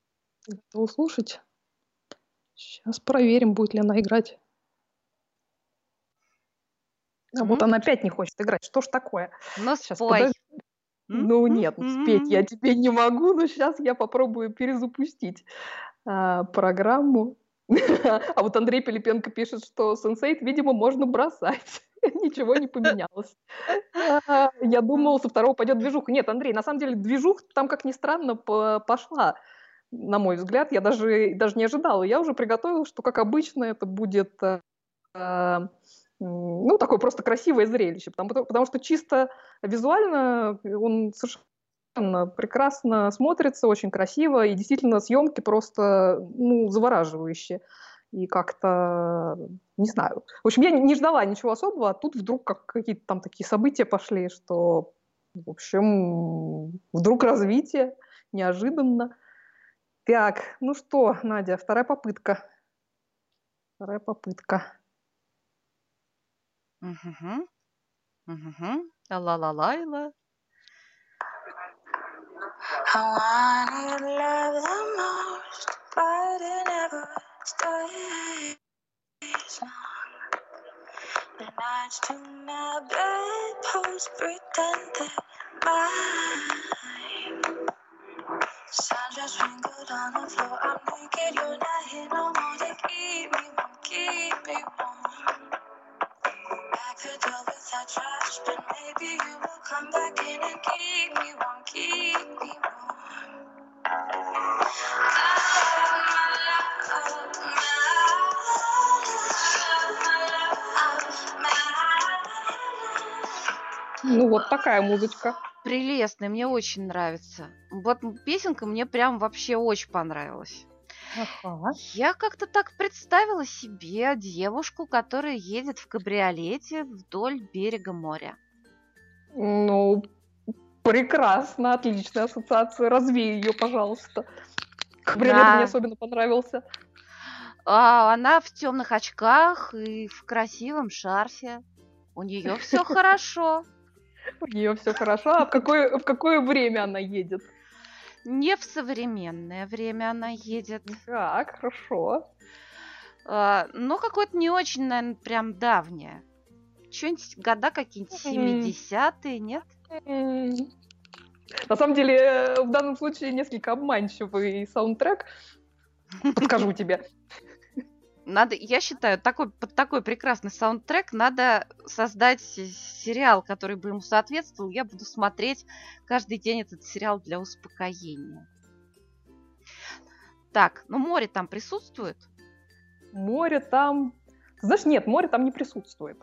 Готова слушать? Сейчас проверим, будет ли она играть. А mm-hmm. вот она опять не хочет играть. Что ж такое? Ну, сейчас, спой. Подожди. Ну нет, mm-hmm. спеть я тебе не могу, но сейчас я попробую перезапустить а, программу. а вот Андрей Пилипенко пишет, что сенсейт, видимо, можно бросать. Ничего не поменялось. А, я думал, со второго пойдет движуха. Нет, Андрей, на самом деле движуха там, как ни странно, пошла на мой взгляд, я даже, даже не ожидала. Я уже приготовила, что, как обычно, это будет э, ну, такое просто красивое зрелище, потому, потому что чисто визуально он совершенно прекрасно смотрится, очень красиво, и действительно съемки просто ну, завораживающие. И как-то, не знаю. В общем, я не ждала ничего особого, а тут вдруг как какие-то там такие события пошли, что, в общем, вдруг развитие неожиданно. Так, ну что, Надя, вторая попытка. Вторая попытка. Угу. Угу. Ла-ла-лайла. I wanted love the most, but it never stays long. The nights to my bedpost pretend they're mine. Ну вот такая музычка. Прелестный, мне очень нравится. Вот песенка мне прям вообще очень понравилась. Ага. Я как-то так представила себе девушку, которая едет в кабриолете вдоль берега моря. Ну, прекрасно, отличная ассоциация. Развей ее, пожалуйста. Кабриолет да. мне особенно понравился. А она в темных очках и в красивом шарфе. У нее все хорошо. У нее все хорошо. А в какое, в какое время она едет? Не в современное время она едет. Так, хорошо. А, но какое-то не очень, наверное, прям давнее. Что-нибудь года какие-нибудь 70-е, нет? На самом деле, э, в данном случае несколько обманчивый саундтрек. Подскажу тебе. Надо, я считаю, такой, под такой прекрасный саундтрек надо создать сериал, который бы ему соответствовал. Я буду смотреть каждый день этот сериал для успокоения. Так, ну море там присутствует? Море там... Знаешь, нет, море там не присутствует.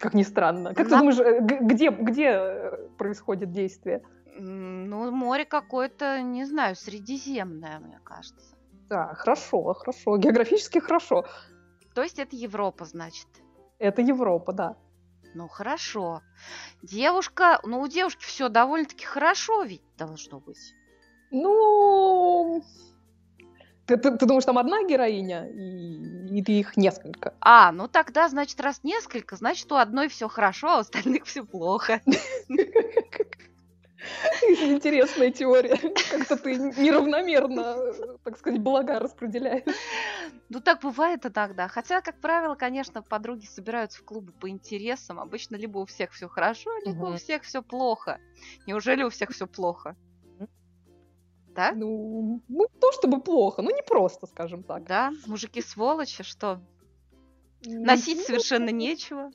Как ни странно. Как На... ты думаешь, э, где, где э, происходит действие? Ну, море какое-то, не знаю, средиземное, мне кажется. Да, хорошо, хорошо. Географически хорошо. То есть это Европа, значит? Это Европа, да. Ну, хорошо. Девушка, ну, у девушки все довольно-таки хорошо ведь должно быть. Ну, ты, ты, ты думаешь, там одна героиня, и, или их несколько? А, ну тогда, значит, раз несколько, значит, у одной все хорошо, а у остальных все плохо. Интересная теория. Как-то ты неравномерно, так сказать, блага распределяешь. Ну, так бывает иногда. Хотя, как правило, конечно, подруги собираются в клубы по интересам. Обычно либо у всех все хорошо, либо угу. у всех все плохо. Неужели у всех все плохо? Да? Ну, ну, то чтобы плохо, ну не просто, скажем так. Да, мужики сволочи, что? Носить ну, совершенно нечего.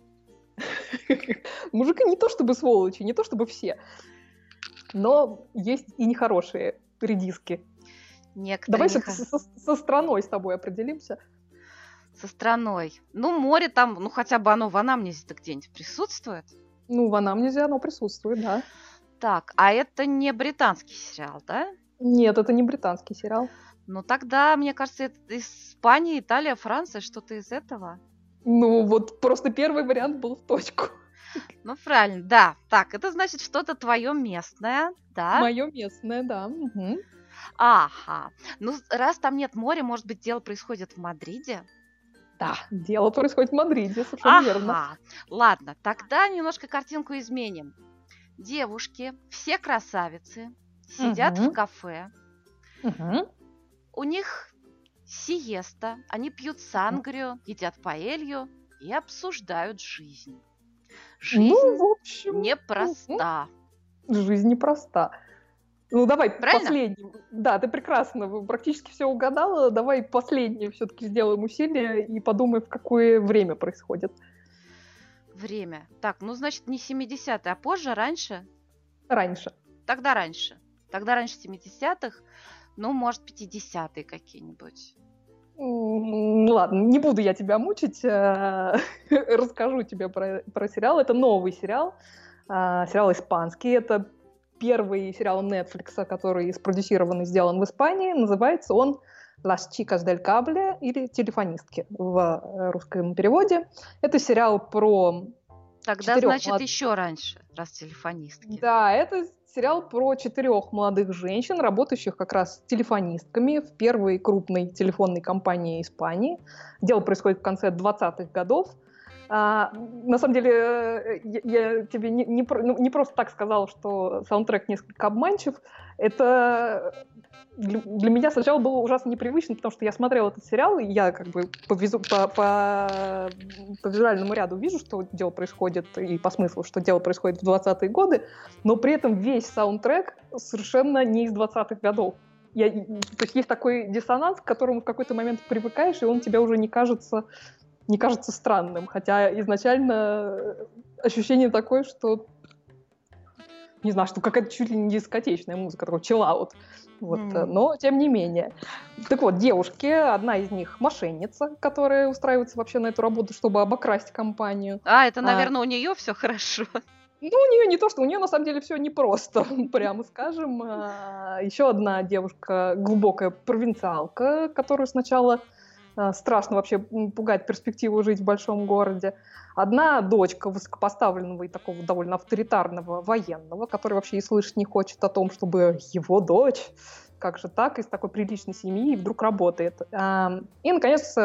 Мужики не то чтобы сволочи, не то чтобы все но есть и нехорошие редиски. Некоторые Давай со, со, со страной с тобой определимся. Со страной. Ну, море там, ну хотя бы оно в анамнезе-то где-нибудь присутствует. Ну, в анамнезе оно присутствует, да. Так, а это не британский сериал, да? Нет, это не британский сериал. Ну тогда, мне кажется, это Испания, Италия, Франция, что-то из этого. Ну, вот просто первый вариант был в точку. Ну, правильно, да. Так, это значит что-то твое местное, да? Мое местное, да. Угу. Ага. Ну, раз там нет моря, может быть, дело происходит в Мадриде? Да, дело происходит в Мадриде, совершенно ага. верно. Ладно, тогда немножко картинку изменим. Девушки, все красавицы, сидят угу. в кафе. Угу. У них сиеста, они пьют сангрию, едят паэлью и обсуждают жизнь. Жизнь ну, в общем, непроста. Жизнь непроста. Ну, давай Правильно? последний. Да, ты прекрасно, практически все угадала. Давай последнее все-таки сделаем усилие и подумай, в какое время происходит. Время. Так, ну, значит, не 70-е, а позже, раньше? Раньше. Тогда раньше. Тогда раньше 70-х, ну, может, 50-е какие-нибудь. Ну ладно, не буду я тебя мучить, э, расскажу тебе про, про сериал. Это новый сериал, э, сериал испанский. Это первый сериал Netflix, который спродюсирован и сделан в Испании. Называется он «Las chicas del cable» или «Телефонистки» в э, русском переводе. Это сериал про Тогда, значит, млад... еще раньше, раз телефонистки. Да, это сериал про четырех молодых женщин, работающих как раз телефонистками в первой крупной телефонной компании Испании. Дело происходит в конце 20-х годов. А, на самом деле, э, я, я тебе не, не, ну, не просто так сказала, что саундтрек несколько обманчив. Это для, для меня сначала было ужасно непривычно, потому что я смотрела этот сериал, и я как бы по, визу, по, по, по визуальному ряду вижу, что дело происходит, и по смыслу, что дело происходит в 20-е годы, но при этом весь саундтрек совершенно не из 20-х годов. Я, то есть есть такой диссонанс, к которому в какой-то момент привыкаешь, и он тебе уже не кажется не кажется странным, хотя изначально ощущение такое, что не знаю, что какая-то чуть ли не дискотечная музыка, такой чиллаут. Вот, mm. Но тем не менее. Так вот, девушки, одна из них мошенница, которая устраивается вообще на эту работу, чтобы обокрасть компанию. А, это, наверное, а... у нее все хорошо. Ну, у нее не то, что у нее на самом деле все непросто, прямо скажем. А, еще одна девушка, глубокая провинциалка, которую сначала страшно вообще пугать перспективу жить в большом городе. Одна дочка высокопоставленного и такого довольно авторитарного военного, который вообще и слышать не хочет о том, чтобы его дочь как же так, из такой приличной семьи вдруг работает. И, наконец,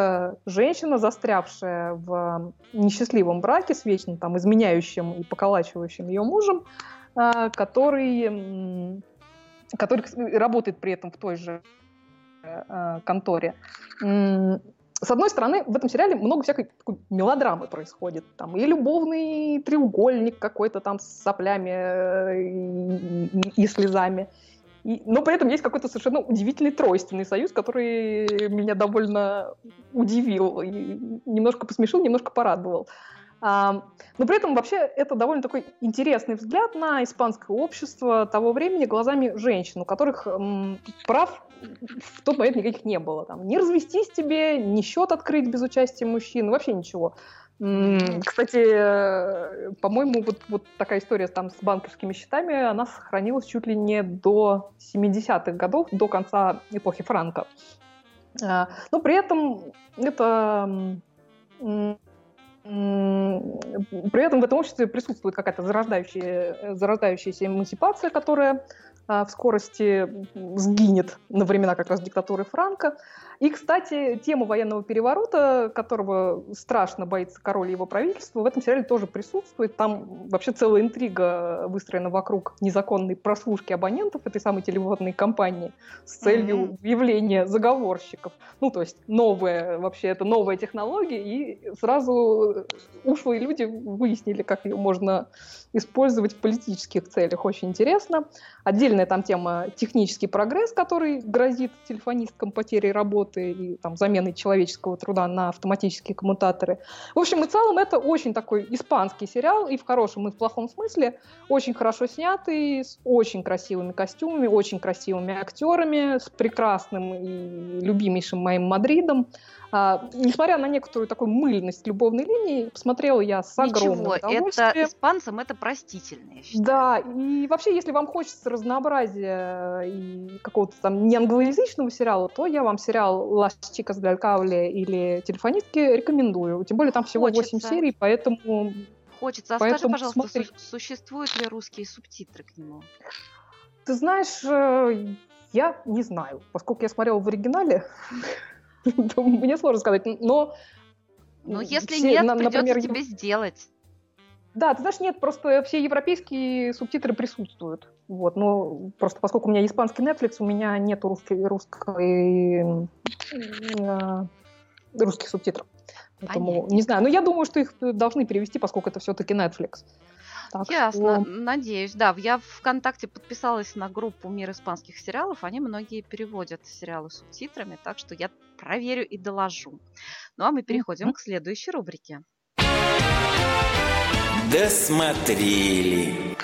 женщина, застрявшая в несчастливом браке с вечным там изменяющим и поколачивающим ее мужем, который, который работает при этом в той же а, конторе. С одной стороны, в этом сериале много всякой такой мелодрамы происходит. Там и любовный треугольник какой-то там с соплями э, и, и, и слезами. И, но при этом есть какой-то совершенно удивительный тройственный союз, который меня довольно удивил, и немножко посмешил, немножко порадовал. А, но при этом вообще это довольно такой интересный взгляд на испанское общество того времени глазами женщин, у которых прав в тот момент никаких не было. Там, не развестись тебе, ни счет открыть без участия мужчин, вообще ничего. Кстати, э, по-моему, вот, вот такая история там с банковскими счетами, она сохранилась чуть ли не до 70-х годов, до конца эпохи Франка. А, но при этом это при этом в этом обществе присутствует какая-то зарождающая, зарождающаяся эмансипация, которая в скорости сгинет на времена как раз диктатуры Франка. И, кстати, тема военного переворота, которого страшно боится король и его правительство, в этом сериале тоже присутствует. Там вообще целая интрига выстроена вокруг незаконной прослушки абонентов этой самой телевизионной компании с целью mm-hmm. выявления заговорщиков. Ну, то есть новая, вообще это новая технология, и сразу ушлые люди выяснили, как ее можно использовать в политических целях. Очень интересно. Отдельная там тема технический прогресс, который грозит телефонисткам потерей работы и там, заменой человеческого труда на автоматические коммутаторы. В общем и целом это очень такой испанский сериал, и в хорошем, и в плохом смысле. Очень хорошо снятый, с очень красивыми костюмами, очень красивыми актерами, с прекрасным и любимейшим моим Мадридом. А, несмотря на некоторую такую мыльность любовной линии, посмотрела я с огромным Ничего, удовольствием. это испанцам это простительно. Да, и вообще, если вам хочется разнообразия и какого-то там неанглоязычного сериала, то я вам сериал «Las chicas del cable» или «Телефонистки» рекомендую. Тем более там всего хочется. 8 серий, поэтому... Хочется. А поэтому скажи, пожалуйста, смотри. существуют ли русские субтитры к нему? Ты знаешь, э, я не знаю, поскольку я смотрела в оригинале, Мне сложно сказать, но... Ну, если все, нет, на, придется например, тебе сделать. Да, ты знаешь, нет, просто все европейские субтитры присутствуют. Вот, но просто поскольку у меня испанский Netflix, у меня нет русской, русской, э, русских субтитров. Поэтому, Понятно. не знаю, но я думаю, что их должны перевести, поскольку это все-таки Netflix. Так Ясно, что... надеюсь. Да, я ВКонтакте подписалась на группу «Мир испанских сериалов». Они многие переводят сериалы субтитрами, так что я проверю и доложу. Ну а мы переходим mm-hmm. к следующей рубрике. Досмотрели.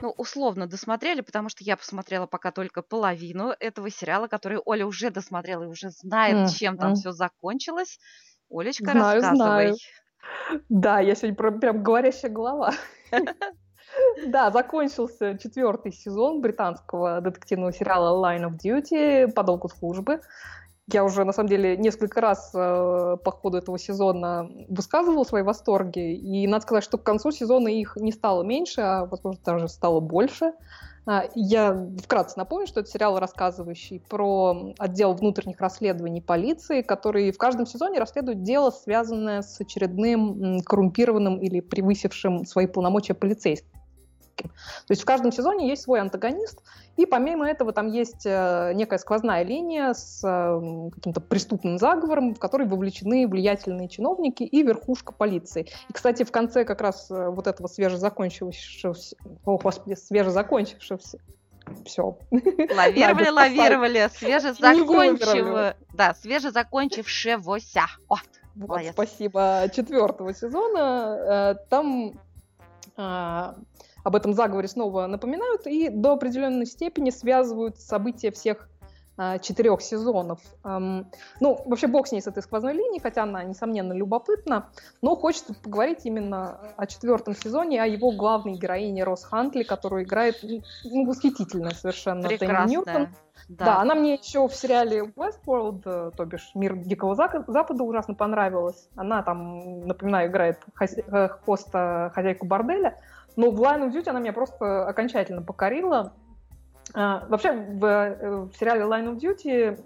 ну, условно досмотрели, потому что я посмотрела пока только половину этого сериала, который Оля уже досмотрела и уже знает, mm-hmm. чем там все закончилось. Олечка, знаю, рассказывай. Знаю. Да, я сегодня прям говорящая голова. Да, закончился четвертый сезон британского детективного сериала Line of Duty по долгу службы. Я уже, на самом деле, несколько раз э, по ходу этого сезона высказывала свои восторги, и надо сказать, что к концу сезона их не стало меньше, а, возможно, даже стало больше. А, я вкратце напомню, что это сериал, рассказывающий про отдел внутренних расследований полиции, который в каждом сезоне расследует дело, связанное с очередным коррумпированным или превысившим свои полномочия полицейским. То есть в каждом сезоне есть свой антагонист, и помимо этого там есть э, некая сквозная линия с э, каким-то преступным заговором, в который вовлечены влиятельные чиновники и верхушка полиции. И, кстати, в конце как раз э, вот этого свежезакончившегося, о, господи, свежезакончившегося все. Лавировали, лавировали, свежезакончив... да, свежезакончившегося. Вот, вот, спасибо. Четвертого сезона там а, об этом заговоре снова напоминают и до определенной степени связывают события всех а, четырех сезонов. Ну, вообще бог с ней с этой сквозной линией, хотя она, несомненно, любопытна, но хочется поговорить именно о четвертом сезоне, о его главной героине Рос Хантли, которую играет ну, восхитительно совершенно Тэмми Ньютон. Да. да, она мне еще в сериале Westworld, э, то бишь Мир Дикого Запада, ужасно понравилась. Она там, напоминаю, играет хоста, хозяйку борделя. Но в Line of Duty она меня просто окончательно покорила. А, вообще в, э, в сериале Line of Duty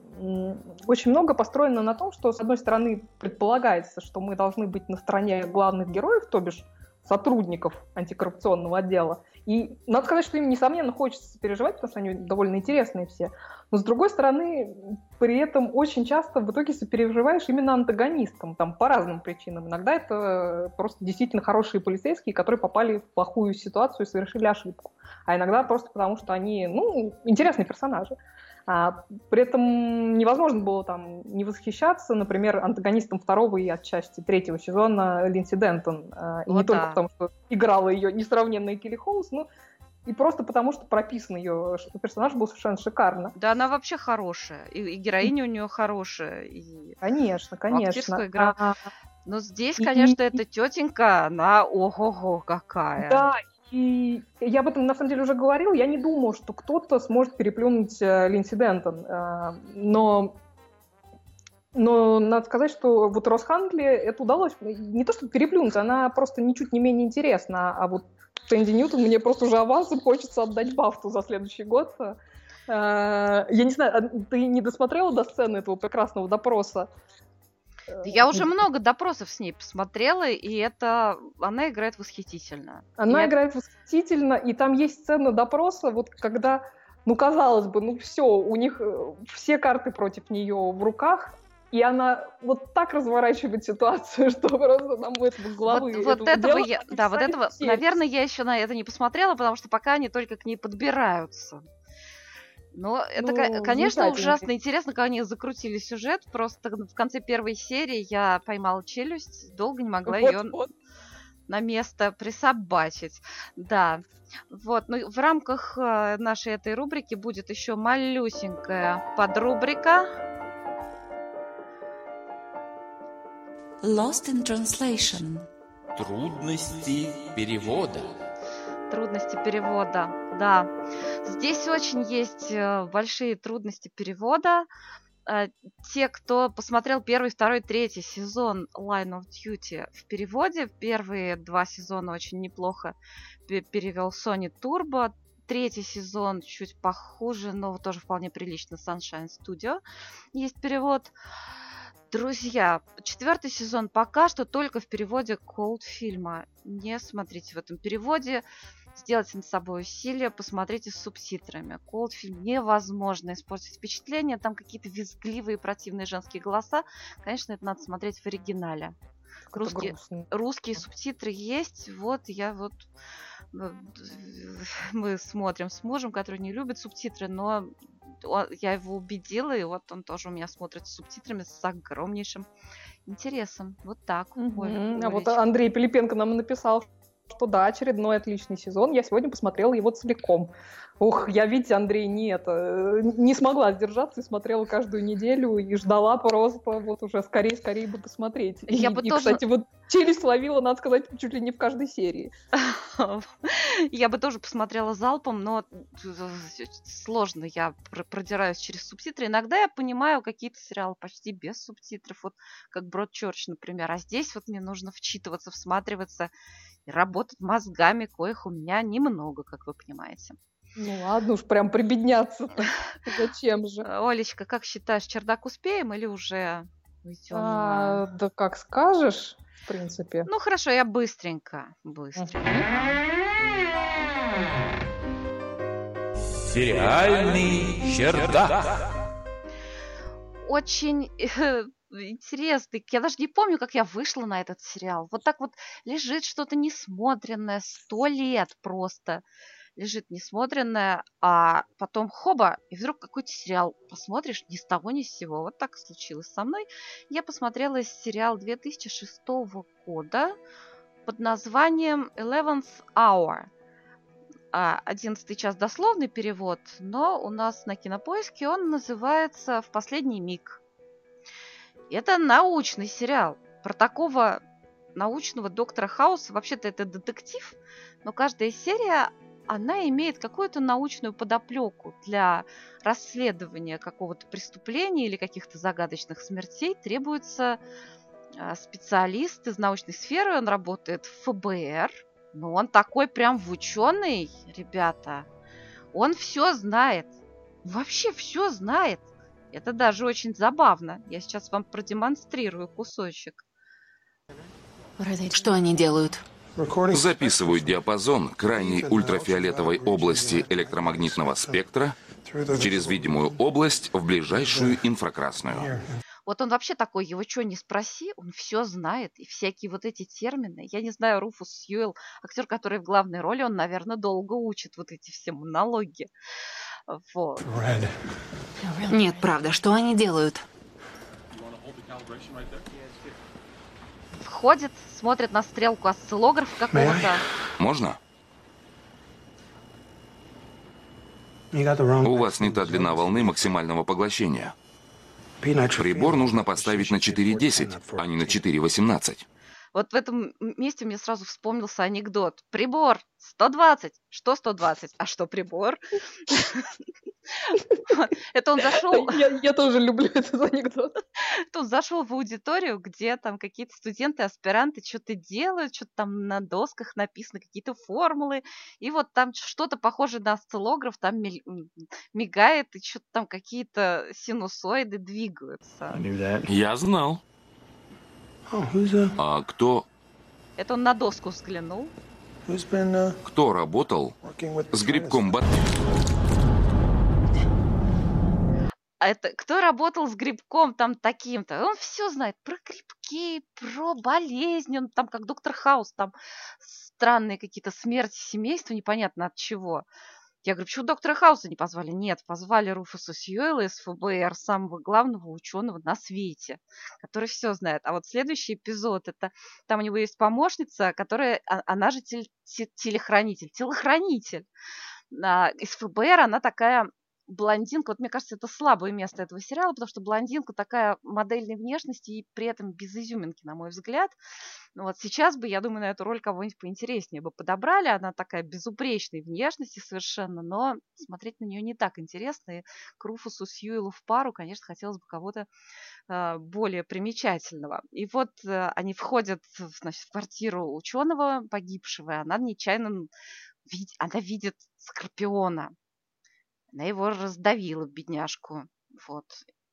очень много построено на том, что, с одной стороны, предполагается, что мы должны быть на стороне главных героев, то бишь сотрудников антикоррупционного отдела. И надо сказать, что им, несомненно, хочется переживать, потому что они довольно интересные все. Но, с другой стороны, при этом очень часто в итоге сопереживаешь именно антагонистам, там, по разным причинам. Иногда это просто действительно хорошие полицейские, которые попали в плохую ситуацию и совершили ошибку. А иногда просто потому, что они, ну, интересные персонажи. А, при этом невозможно было там не восхищаться, например, антагонистом второго и отчасти третьего сезона Линдси Дентон. А, и вот не да. только потому, что играла ее несравненная Килли Хоус, но и просто потому, что прописан ее персонаж был совершенно шикарно. Да, она вообще хорошая. И, и героиня у нее хорошая. И конечно, конечно. игра. А, но здесь, конечно, и... эта тетенька, она ого-го какая. Да, и я об этом на самом деле уже говорил, я не думал, что кто-то сможет переплюнуть э, Линдси Дентон. Э, но, но надо сказать, что вот Рос Хантли это удалось не то, что переплюнуть, она просто ничуть не менее интересна. А вот Сэнди Ньютон мне просто уже авансом хочется отдать бафту за следующий год. Э, я не знаю, а ты не досмотрела до сцены этого прекрасного допроса? Я уже много допросов с ней посмотрела, и это она играет восхитительно. Она и играет это... восхитительно, и там есть сцена допроса, вот когда, ну казалось бы, ну все, у них э, все карты против нее в руках, и она вот так разворачивает ситуацию, что просто нам этого головы. Вот, вот этого я, да, вот этого, наверное, я еще на это не посмотрела, потому что пока они только к ней подбираются. Но это, ну, конечно, ужасно интересно, как они закрутили сюжет. Просто в конце первой серии я поймала челюсть, долго не могла вот, ее вот. на место присобачить. Да. Вот, ну в рамках э, нашей этой рубрики будет еще малюсенькая подрубрика. Lost in Translation. Трудности перевода. Трудности перевода, да. Здесь очень есть э, большие трудности перевода. Э, те, кто посмотрел первый, второй, третий сезон Line of Duty в переводе, первые два сезона очень неплохо перевел Sony Turbo. Третий сезон чуть похуже, но тоже вполне прилично. Sunshine Studio есть перевод. Друзья, четвертый сезон пока что только в переводе Cold фильма. Не смотрите в этом переводе сделайте над собой усилие, посмотрите с субтитрами. Cold фильм невозможно испортить впечатление, там какие-то визгливые противные женские голоса. Конечно, это надо смотреть в оригинале. Русские, русские субтитры есть, вот я вот э, мы смотрим с мужем, который не любит субтитры, но я его убедила, и вот он тоже у меня смотрит с субтитрами с огромнейшим интересом. Вот так. Угу. Ой, а вот Андрей Пилипенко нам написал, что да, очередной отличный сезон. Я сегодня посмотрела его целиком. Ух, я, видите, Андрей, не это, не смогла сдержаться и смотрела каждую неделю и ждала просто вот уже скорее-скорее бы посмотреть. Я и, бы и, тоже... кстати, вот челюсть ловила, надо сказать, чуть ли не в каждой серии. Я бы тоже посмотрела залпом, но сложно, я продираюсь через субтитры. Иногда я понимаю какие-то сериалы почти без субтитров, вот как Бродчерч, например. А здесь вот мне нужно вчитываться, всматриваться работать мозгами, коих у меня немного, как вы понимаете. Ну ладно уж, прям прибедняться-то. Зачем же? Олечка, как считаешь, чердак успеем или уже уйдем? А, да как скажешь, в принципе. Ну хорошо, я быстренько. Быстренько. Сериальный чердак. Очень э, интересный. Я даже не помню, как я вышла на этот сериал. Вот так вот лежит что-то несмотренное, сто лет просто лежит несмотренное, а потом хоба, и вдруг какой-то сериал посмотришь ни с того ни с сего. Вот так случилось со мной. Я посмотрела сериал 2006 года под названием Eleventh Hour. А, одиннадцатый час дословный перевод, но у нас на кинопоиске он называется «В последний миг». Это научный сериал про такого научного доктора Хауса. Вообще-то это детектив, но каждая серия, она имеет какую-то научную подоплеку для расследования какого-то преступления или каких-то загадочных смертей. Требуется а, специалист из научной сферы, он работает в ФБР, но он такой прям в ученый, ребята. Он все знает. Вообще все знает. Это даже очень забавно. Я сейчас вам продемонстрирую кусочек. Что они делают? Записывают диапазон крайней ультрафиолетовой области электромагнитного спектра через видимую область в ближайшую инфракрасную. Вот он вообще такой, его что не спроси, он все знает. И всякие вот эти термины. Я не знаю, Руфус Сьюэлл, актер, который в главной роли, он, наверное, долго учит вот эти все монологи. Нет, правда, что они делают? Входит, смотрит на стрелку осциллографа какого-то. Можно? У вас не та длина волны максимального поглощения. Прибор нужно поставить на 4.10, а не на 4.18. Вот в этом месте мне сразу вспомнился анекдот. Прибор 120. Что 120? А что прибор? Это он зашел... Я, тоже люблю этот анекдот. Это он зашел в аудиторию, где там какие-то студенты, аспиранты что-то делают, что-то там на досках написано, какие-то формулы, и вот там что-то похожее на осциллограф, там мигает, и что-то там какие-то синусоиды двигаются. Я знал. А кто... Это он на доску взглянул. Кто работал с грибком ботвы? А это кто работал с грибком там таким-то? Он все знает про грибки, про болезни. Он там как доктор Хаус, там странные какие-то смерти семейства, непонятно от чего. Я говорю, почему доктора Хауса не позвали? Нет, позвали Руфуса Сьюэлла из ФБР, самого главного ученого на свете, который все знает. А вот следующий эпизод, это там у него есть помощница, которая, а, она же теле, телехранитель, телохранитель а, из ФБР, она такая блондинка, вот мне кажется, это слабое место этого сериала, потому что блондинка такая модельной внешности и при этом без изюминки, на мой взгляд. Ну вот сейчас бы, я думаю, на эту роль кого-нибудь поинтереснее бы подобрали. Она такая безупречной внешности совершенно, но смотреть на нее не так интересно. И к Руфусу Сьюэлу в пару, конечно, хотелось бы кого-то э, более примечательного. И вот э, они входят значит, в квартиру ученого погибшего, и она нечаянно она видит Скорпиона. Она его раздавила, бедняжку. Вот.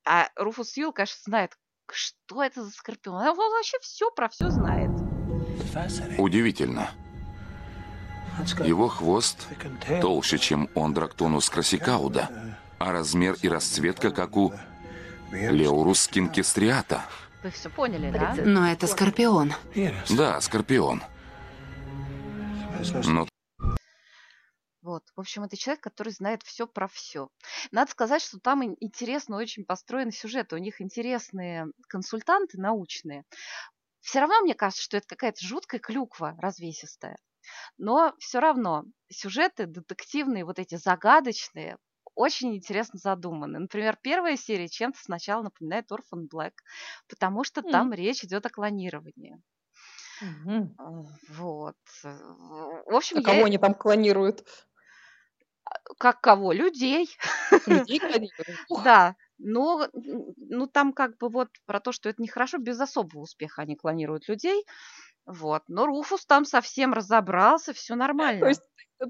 А Руфус Сьюэлл, конечно, знает, что это за скорпион. Он вообще все про все знает. Удивительно. Его хвост толще, чем он Драктонус красикауда, а размер и расцветка, как у Леурус кинкестриата. Вы все поняли, да? Но это скорпион. Да, скорпион. Но вот, в общем, это человек, который знает все про все. Надо сказать, что там интересно очень построен сюжет. У них интересные консультанты научные. Все равно мне кажется, что это какая-то жуткая клюква развесистая. Но все равно сюжеты детективные, вот эти загадочные, очень интересно задуманы. Например, первая серия чем-то сначала напоминает Orphan Black, потому что mm. там речь идет о клонировании. Mm-hmm. Вот. В общем, а я... кого они там клонируют? Как кого? Людей. Людей Да. Но ну, там как бы вот про то, что это нехорошо, без особого успеха они клонируют людей. Вот. Но Руфус там совсем разобрался, все нормально. То есть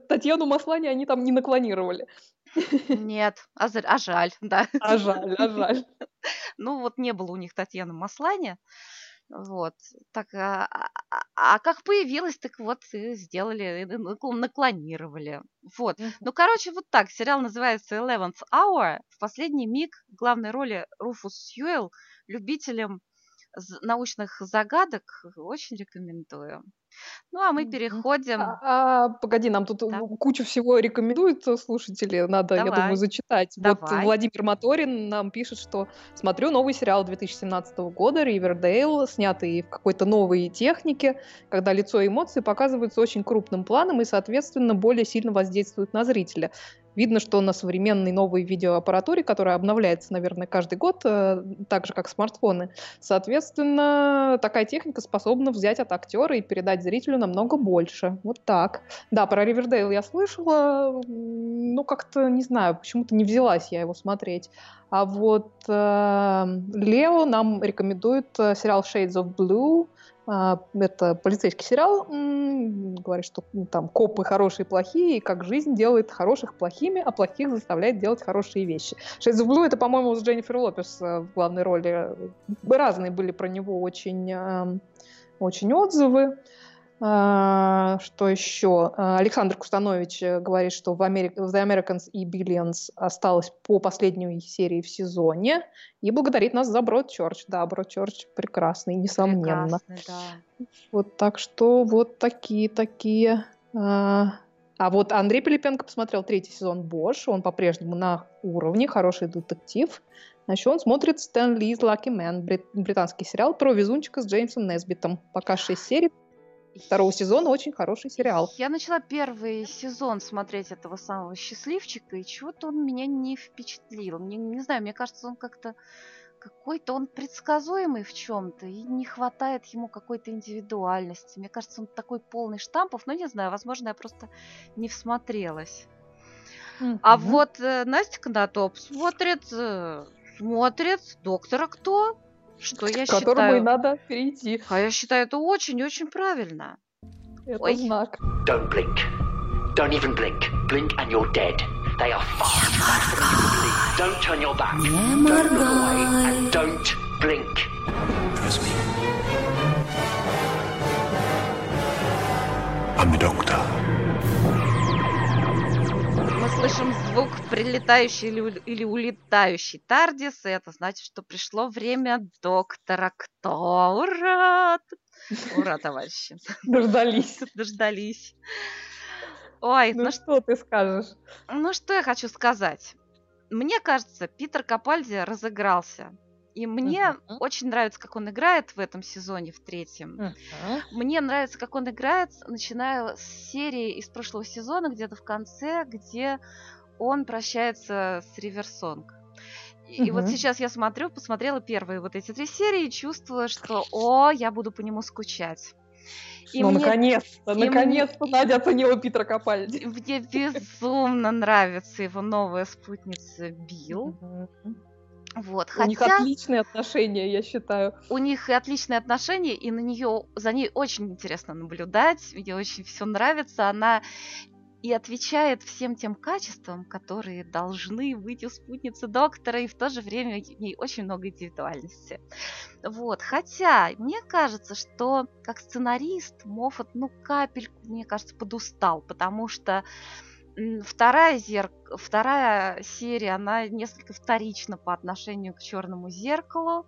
Татьяну Маслани они там не наклонировали? Нет, а, а жаль, да. А жаль, а жаль. Ну вот не было у них Татьяны Маслани. Вот. Так, а, а, а как появилась, так вот и сделали, наклонировали. Вот. Ну, короче, вот так. Сериал называется Eleventh Hour. В последний миг в главной роли Руфус Сьюэлл любителям научных загадок очень рекомендую. Ну, а мы переходим... А, а, погоди, нам тут да. кучу всего рекомендуют слушатели, надо, Давай. я думаю, зачитать. Давай. Вот Владимир Моторин нам пишет, что смотрю новый сериал 2017 года «Ривердейл», снятый в какой-то новой технике, когда лицо и эмоции показываются очень крупным планом и, соответственно, более сильно воздействуют на зрителя. Видно, что на современной новой видеоаппаратуре, которая обновляется, наверное, каждый год, э, так же, как смартфоны, соответственно, такая техника способна взять от актера и передать зрителю намного больше. Вот так. Да, про Ривердейл я слышала, но как-то, не знаю, почему-то не взялась я его смотреть. А вот э, Лео нам рекомендует э, сериал Shades of Blue, это полицейский сериал. Говорит, что ну, там копы хорошие и плохие, и как жизнь делает хороших плохими, а плохих заставляет делать хорошие вещи. Of Blue это, по-моему, с Дженнифер Лопес э, в главной роли. Разные были про него очень, э, очень отзывы. А, что еще? А, Александр Кустанович э, говорит, что в, Америк... в The Americans и Billions осталось по последней серии в сезоне и благодарит нас за Бродчерч. Да, Бродчерч прекрасный, несомненно. Прекрасный, да. Вот так что вот такие такие. А, а вот Андрей Пилипенко посмотрел третий сезон Бош, он по-прежнему на уровне, хороший детектив. Значит, он смотрит Стэн Лиз Lucky Man, брит- британский сериал про везунчика с Джеймсом Несбитом. Пока шесть серий, второго сезона очень хороший сериал. Я начала первый сезон смотреть этого самого счастливчика, и чего-то он меня не впечатлил. Мне, не знаю, мне кажется, он как-то какой-то он предсказуемый в чем-то, и не хватает ему какой-то индивидуальности. Мне кажется, он такой полный штампов, но не знаю, возможно, я просто не всмотрелась. Mm-hmm. А вот э, Настя Конотоп смотрит, э, смотрит доктора кто? Что я К которому считаю... и надо перейти. А я считаю, это очень-очень правильно. Это Ой. знак. Don't blink. Don't even blink. Blink and you're dead. They are far. Don't turn your back. Don't look away and don't blink. Trust me. I'm the doctor. Слышим звук прилетающий или, или улетающий Тардис, и это значит, что пришло время доктора Кто. Ура! Ура, товарищи. Дождались. Дождались. Ой, Ну ну, что ты скажешь? ну что я хочу сказать. Мне кажется, Питер Капальди разыгрался. И мне Мгм. очень нравится, как он играет в этом сезоне, в третьем. Мне нравится, как он играет, начиная с серии из прошлого сезона, где-то в конце, где он прощается с Риверсонг. И вот Мгм. сейчас я смотрю, посмотрела первые вот эти три серии и чувствую, что, о, я буду по нему скучать. И ну, мне, наконец-то, и мне- наконец-то Надя оценила Питера Капальди. мне безумно нравится его новая спутница Билл. Вот, У них хотя отличные отношения, я считаю. у них и отличные отношения, и на нее, за ней очень интересно наблюдать, мне очень все нравится, она и отвечает всем тем качествам, которые должны быть у спутницы доктора, и в то же время в ней очень много индивидуальности. Вот, хотя мне кажется, что как сценарист Моффат, ну, капельку, мне кажется, подустал, потому что вторая, зерк... вторая серия, она несколько вторична по отношению к черному зеркалу.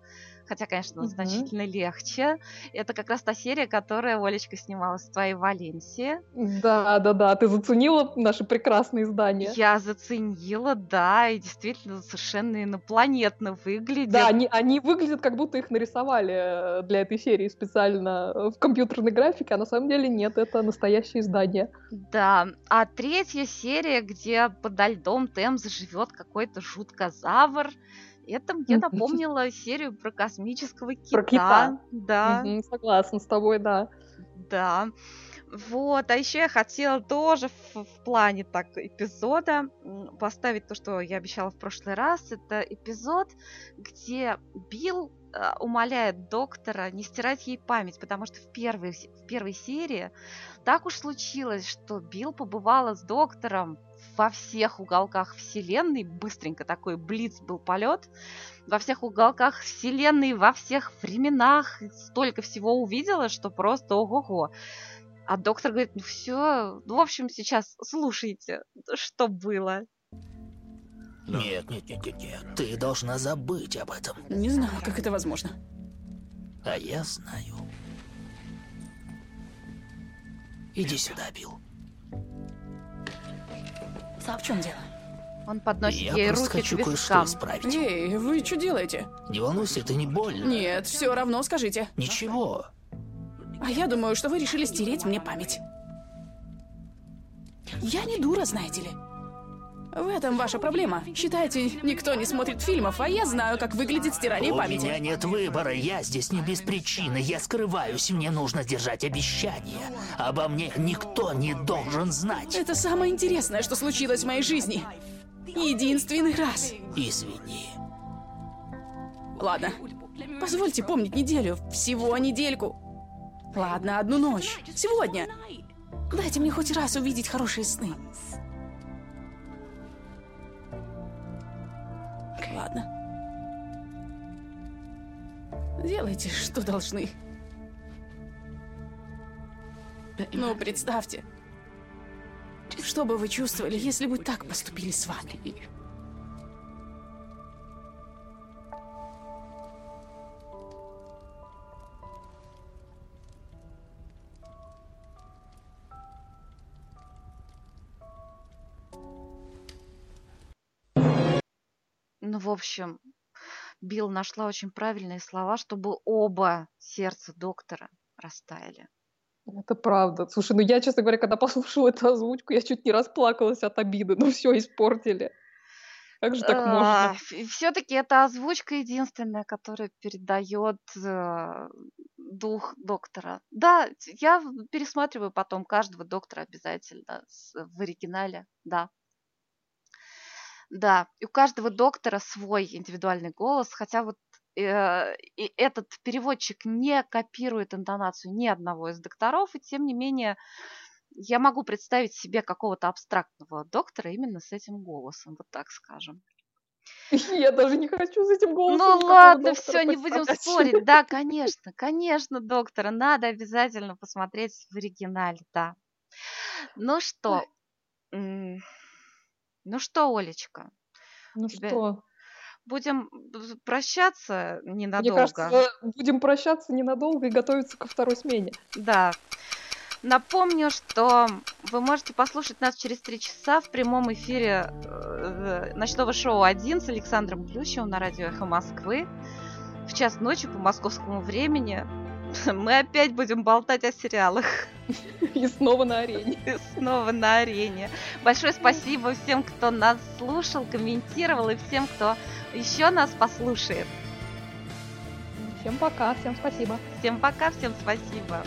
Хотя, конечно, Мгм. значительно легче. Это как раз та серия, которая Олечка снималась в твоей Валенсии. Да, да, да. Ты заценила наши прекрасные издания? Я заценила, да, и действительно совершенно инопланетно выглядит. Да, они, они выглядят, как будто их нарисовали для этой серии специально в компьютерной графике, а на самом деле нет, это настоящее издание. Да, а третья серия, где подо льдом Темзы живет какой-то жуткозавр, это мне напомнило серию про космического кита. Про кита. Да, Мгм, согласна с тобой, да. да. Вот, а еще я хотела тоже в, в плане так эпизода поставить то, что я обещала в прошлый раз. Это эпизод, где Билл э, умоляет доктора не стирать ей память, потому что в первой, в первой серии так уж случилось, что Билл побывала с доктором во всех уголках вселенной, быстренько такой блиц был полет, во всех уголках вселенной, во всех временах, столько всего увидела, что просто ого-го. А доктор говорит, ну все, ну, в общем, сейчас слушайте, что было. Нет, нет, нет, нет, нет. Ты должна забыть об этом. Не знаю, как это возможно. А я знаю. Иди сюда, Билл. В чем дело? Он подносит Я ей просто руки хочу к кое-что вискам. исправить. Эй, вы что делаете? Не волнуйся, это не больно. Нет, все равно скажите. Ничего. А я думаю, что вы решили стереть мне память. Я не дура, знаете ли. В этом ваша проблема. Считаете, никто не смотрит фильмов, а я знаю, как выглядит стирание У памяти. меня нет выбора, я здесь не без причины. Я скрываюсь, мне нужно держать обещания. Обо мне никто не должен знать. Это самое интересное, что случилось в моей жизни. Единственный раз. Извини. Ладно. Позвольте помнить неделю. Всего недельку. Ладно, одну ночь. Сегодня. Дайте мне хоть раз увидеть хорошие сны. Ладно. Делайте, что должны. Но представьте, что бы вы чувствовали, если бы так поступили с вами? Ну, в общем, Билл нашла очень правильные слова, чтобы оба сердца доктора растаяли. Это правда. Слушай, ну я, честно говоря, когда послушала эту озвучку, я чуть не расплакалась от обиды. Ну все испортили. Как же так можно? Все-таки это озвучка единственная, которая передает э, дух доктора. Да, я пересматриваю потом каждого доктора обязательно в оригинале, да. Да, и у каждого доктора свой индивидуальный голос, хотя вот э, и этот переводчик не копирует интонацию ни одного из докторов, и тем не менее я могу представить себе какого-то абстрактного доктора именно с этим голосом, вот так скажем. Я даже не хочу с этим голосом. Ну ладно, все, не будем спорить. Да, конечно, конечно, доктора, надо обязательно посмотреть в оригинале, да. Ну что, ну что, Олечка? Ну что? Будем прощаться ненадолго. Мне кажется, будем прощаться ненадолго и готовиться ко второй смене. Да. Напомню, что вы можете послушать нас через три часа в прямом эфире э, ночного шоу «Один» с Александром Плющевым на радио «Эхо Москвы» в час ночи по московскому времени. Мы опять будем болтать о сериалах. И снова на арене. И снова на арене. Большое спасибо всем, кто нас слушал, комментировал, и всем, кто еще нас послушает. Всем пока, всем спасибо. Всем пока, всем спасибо.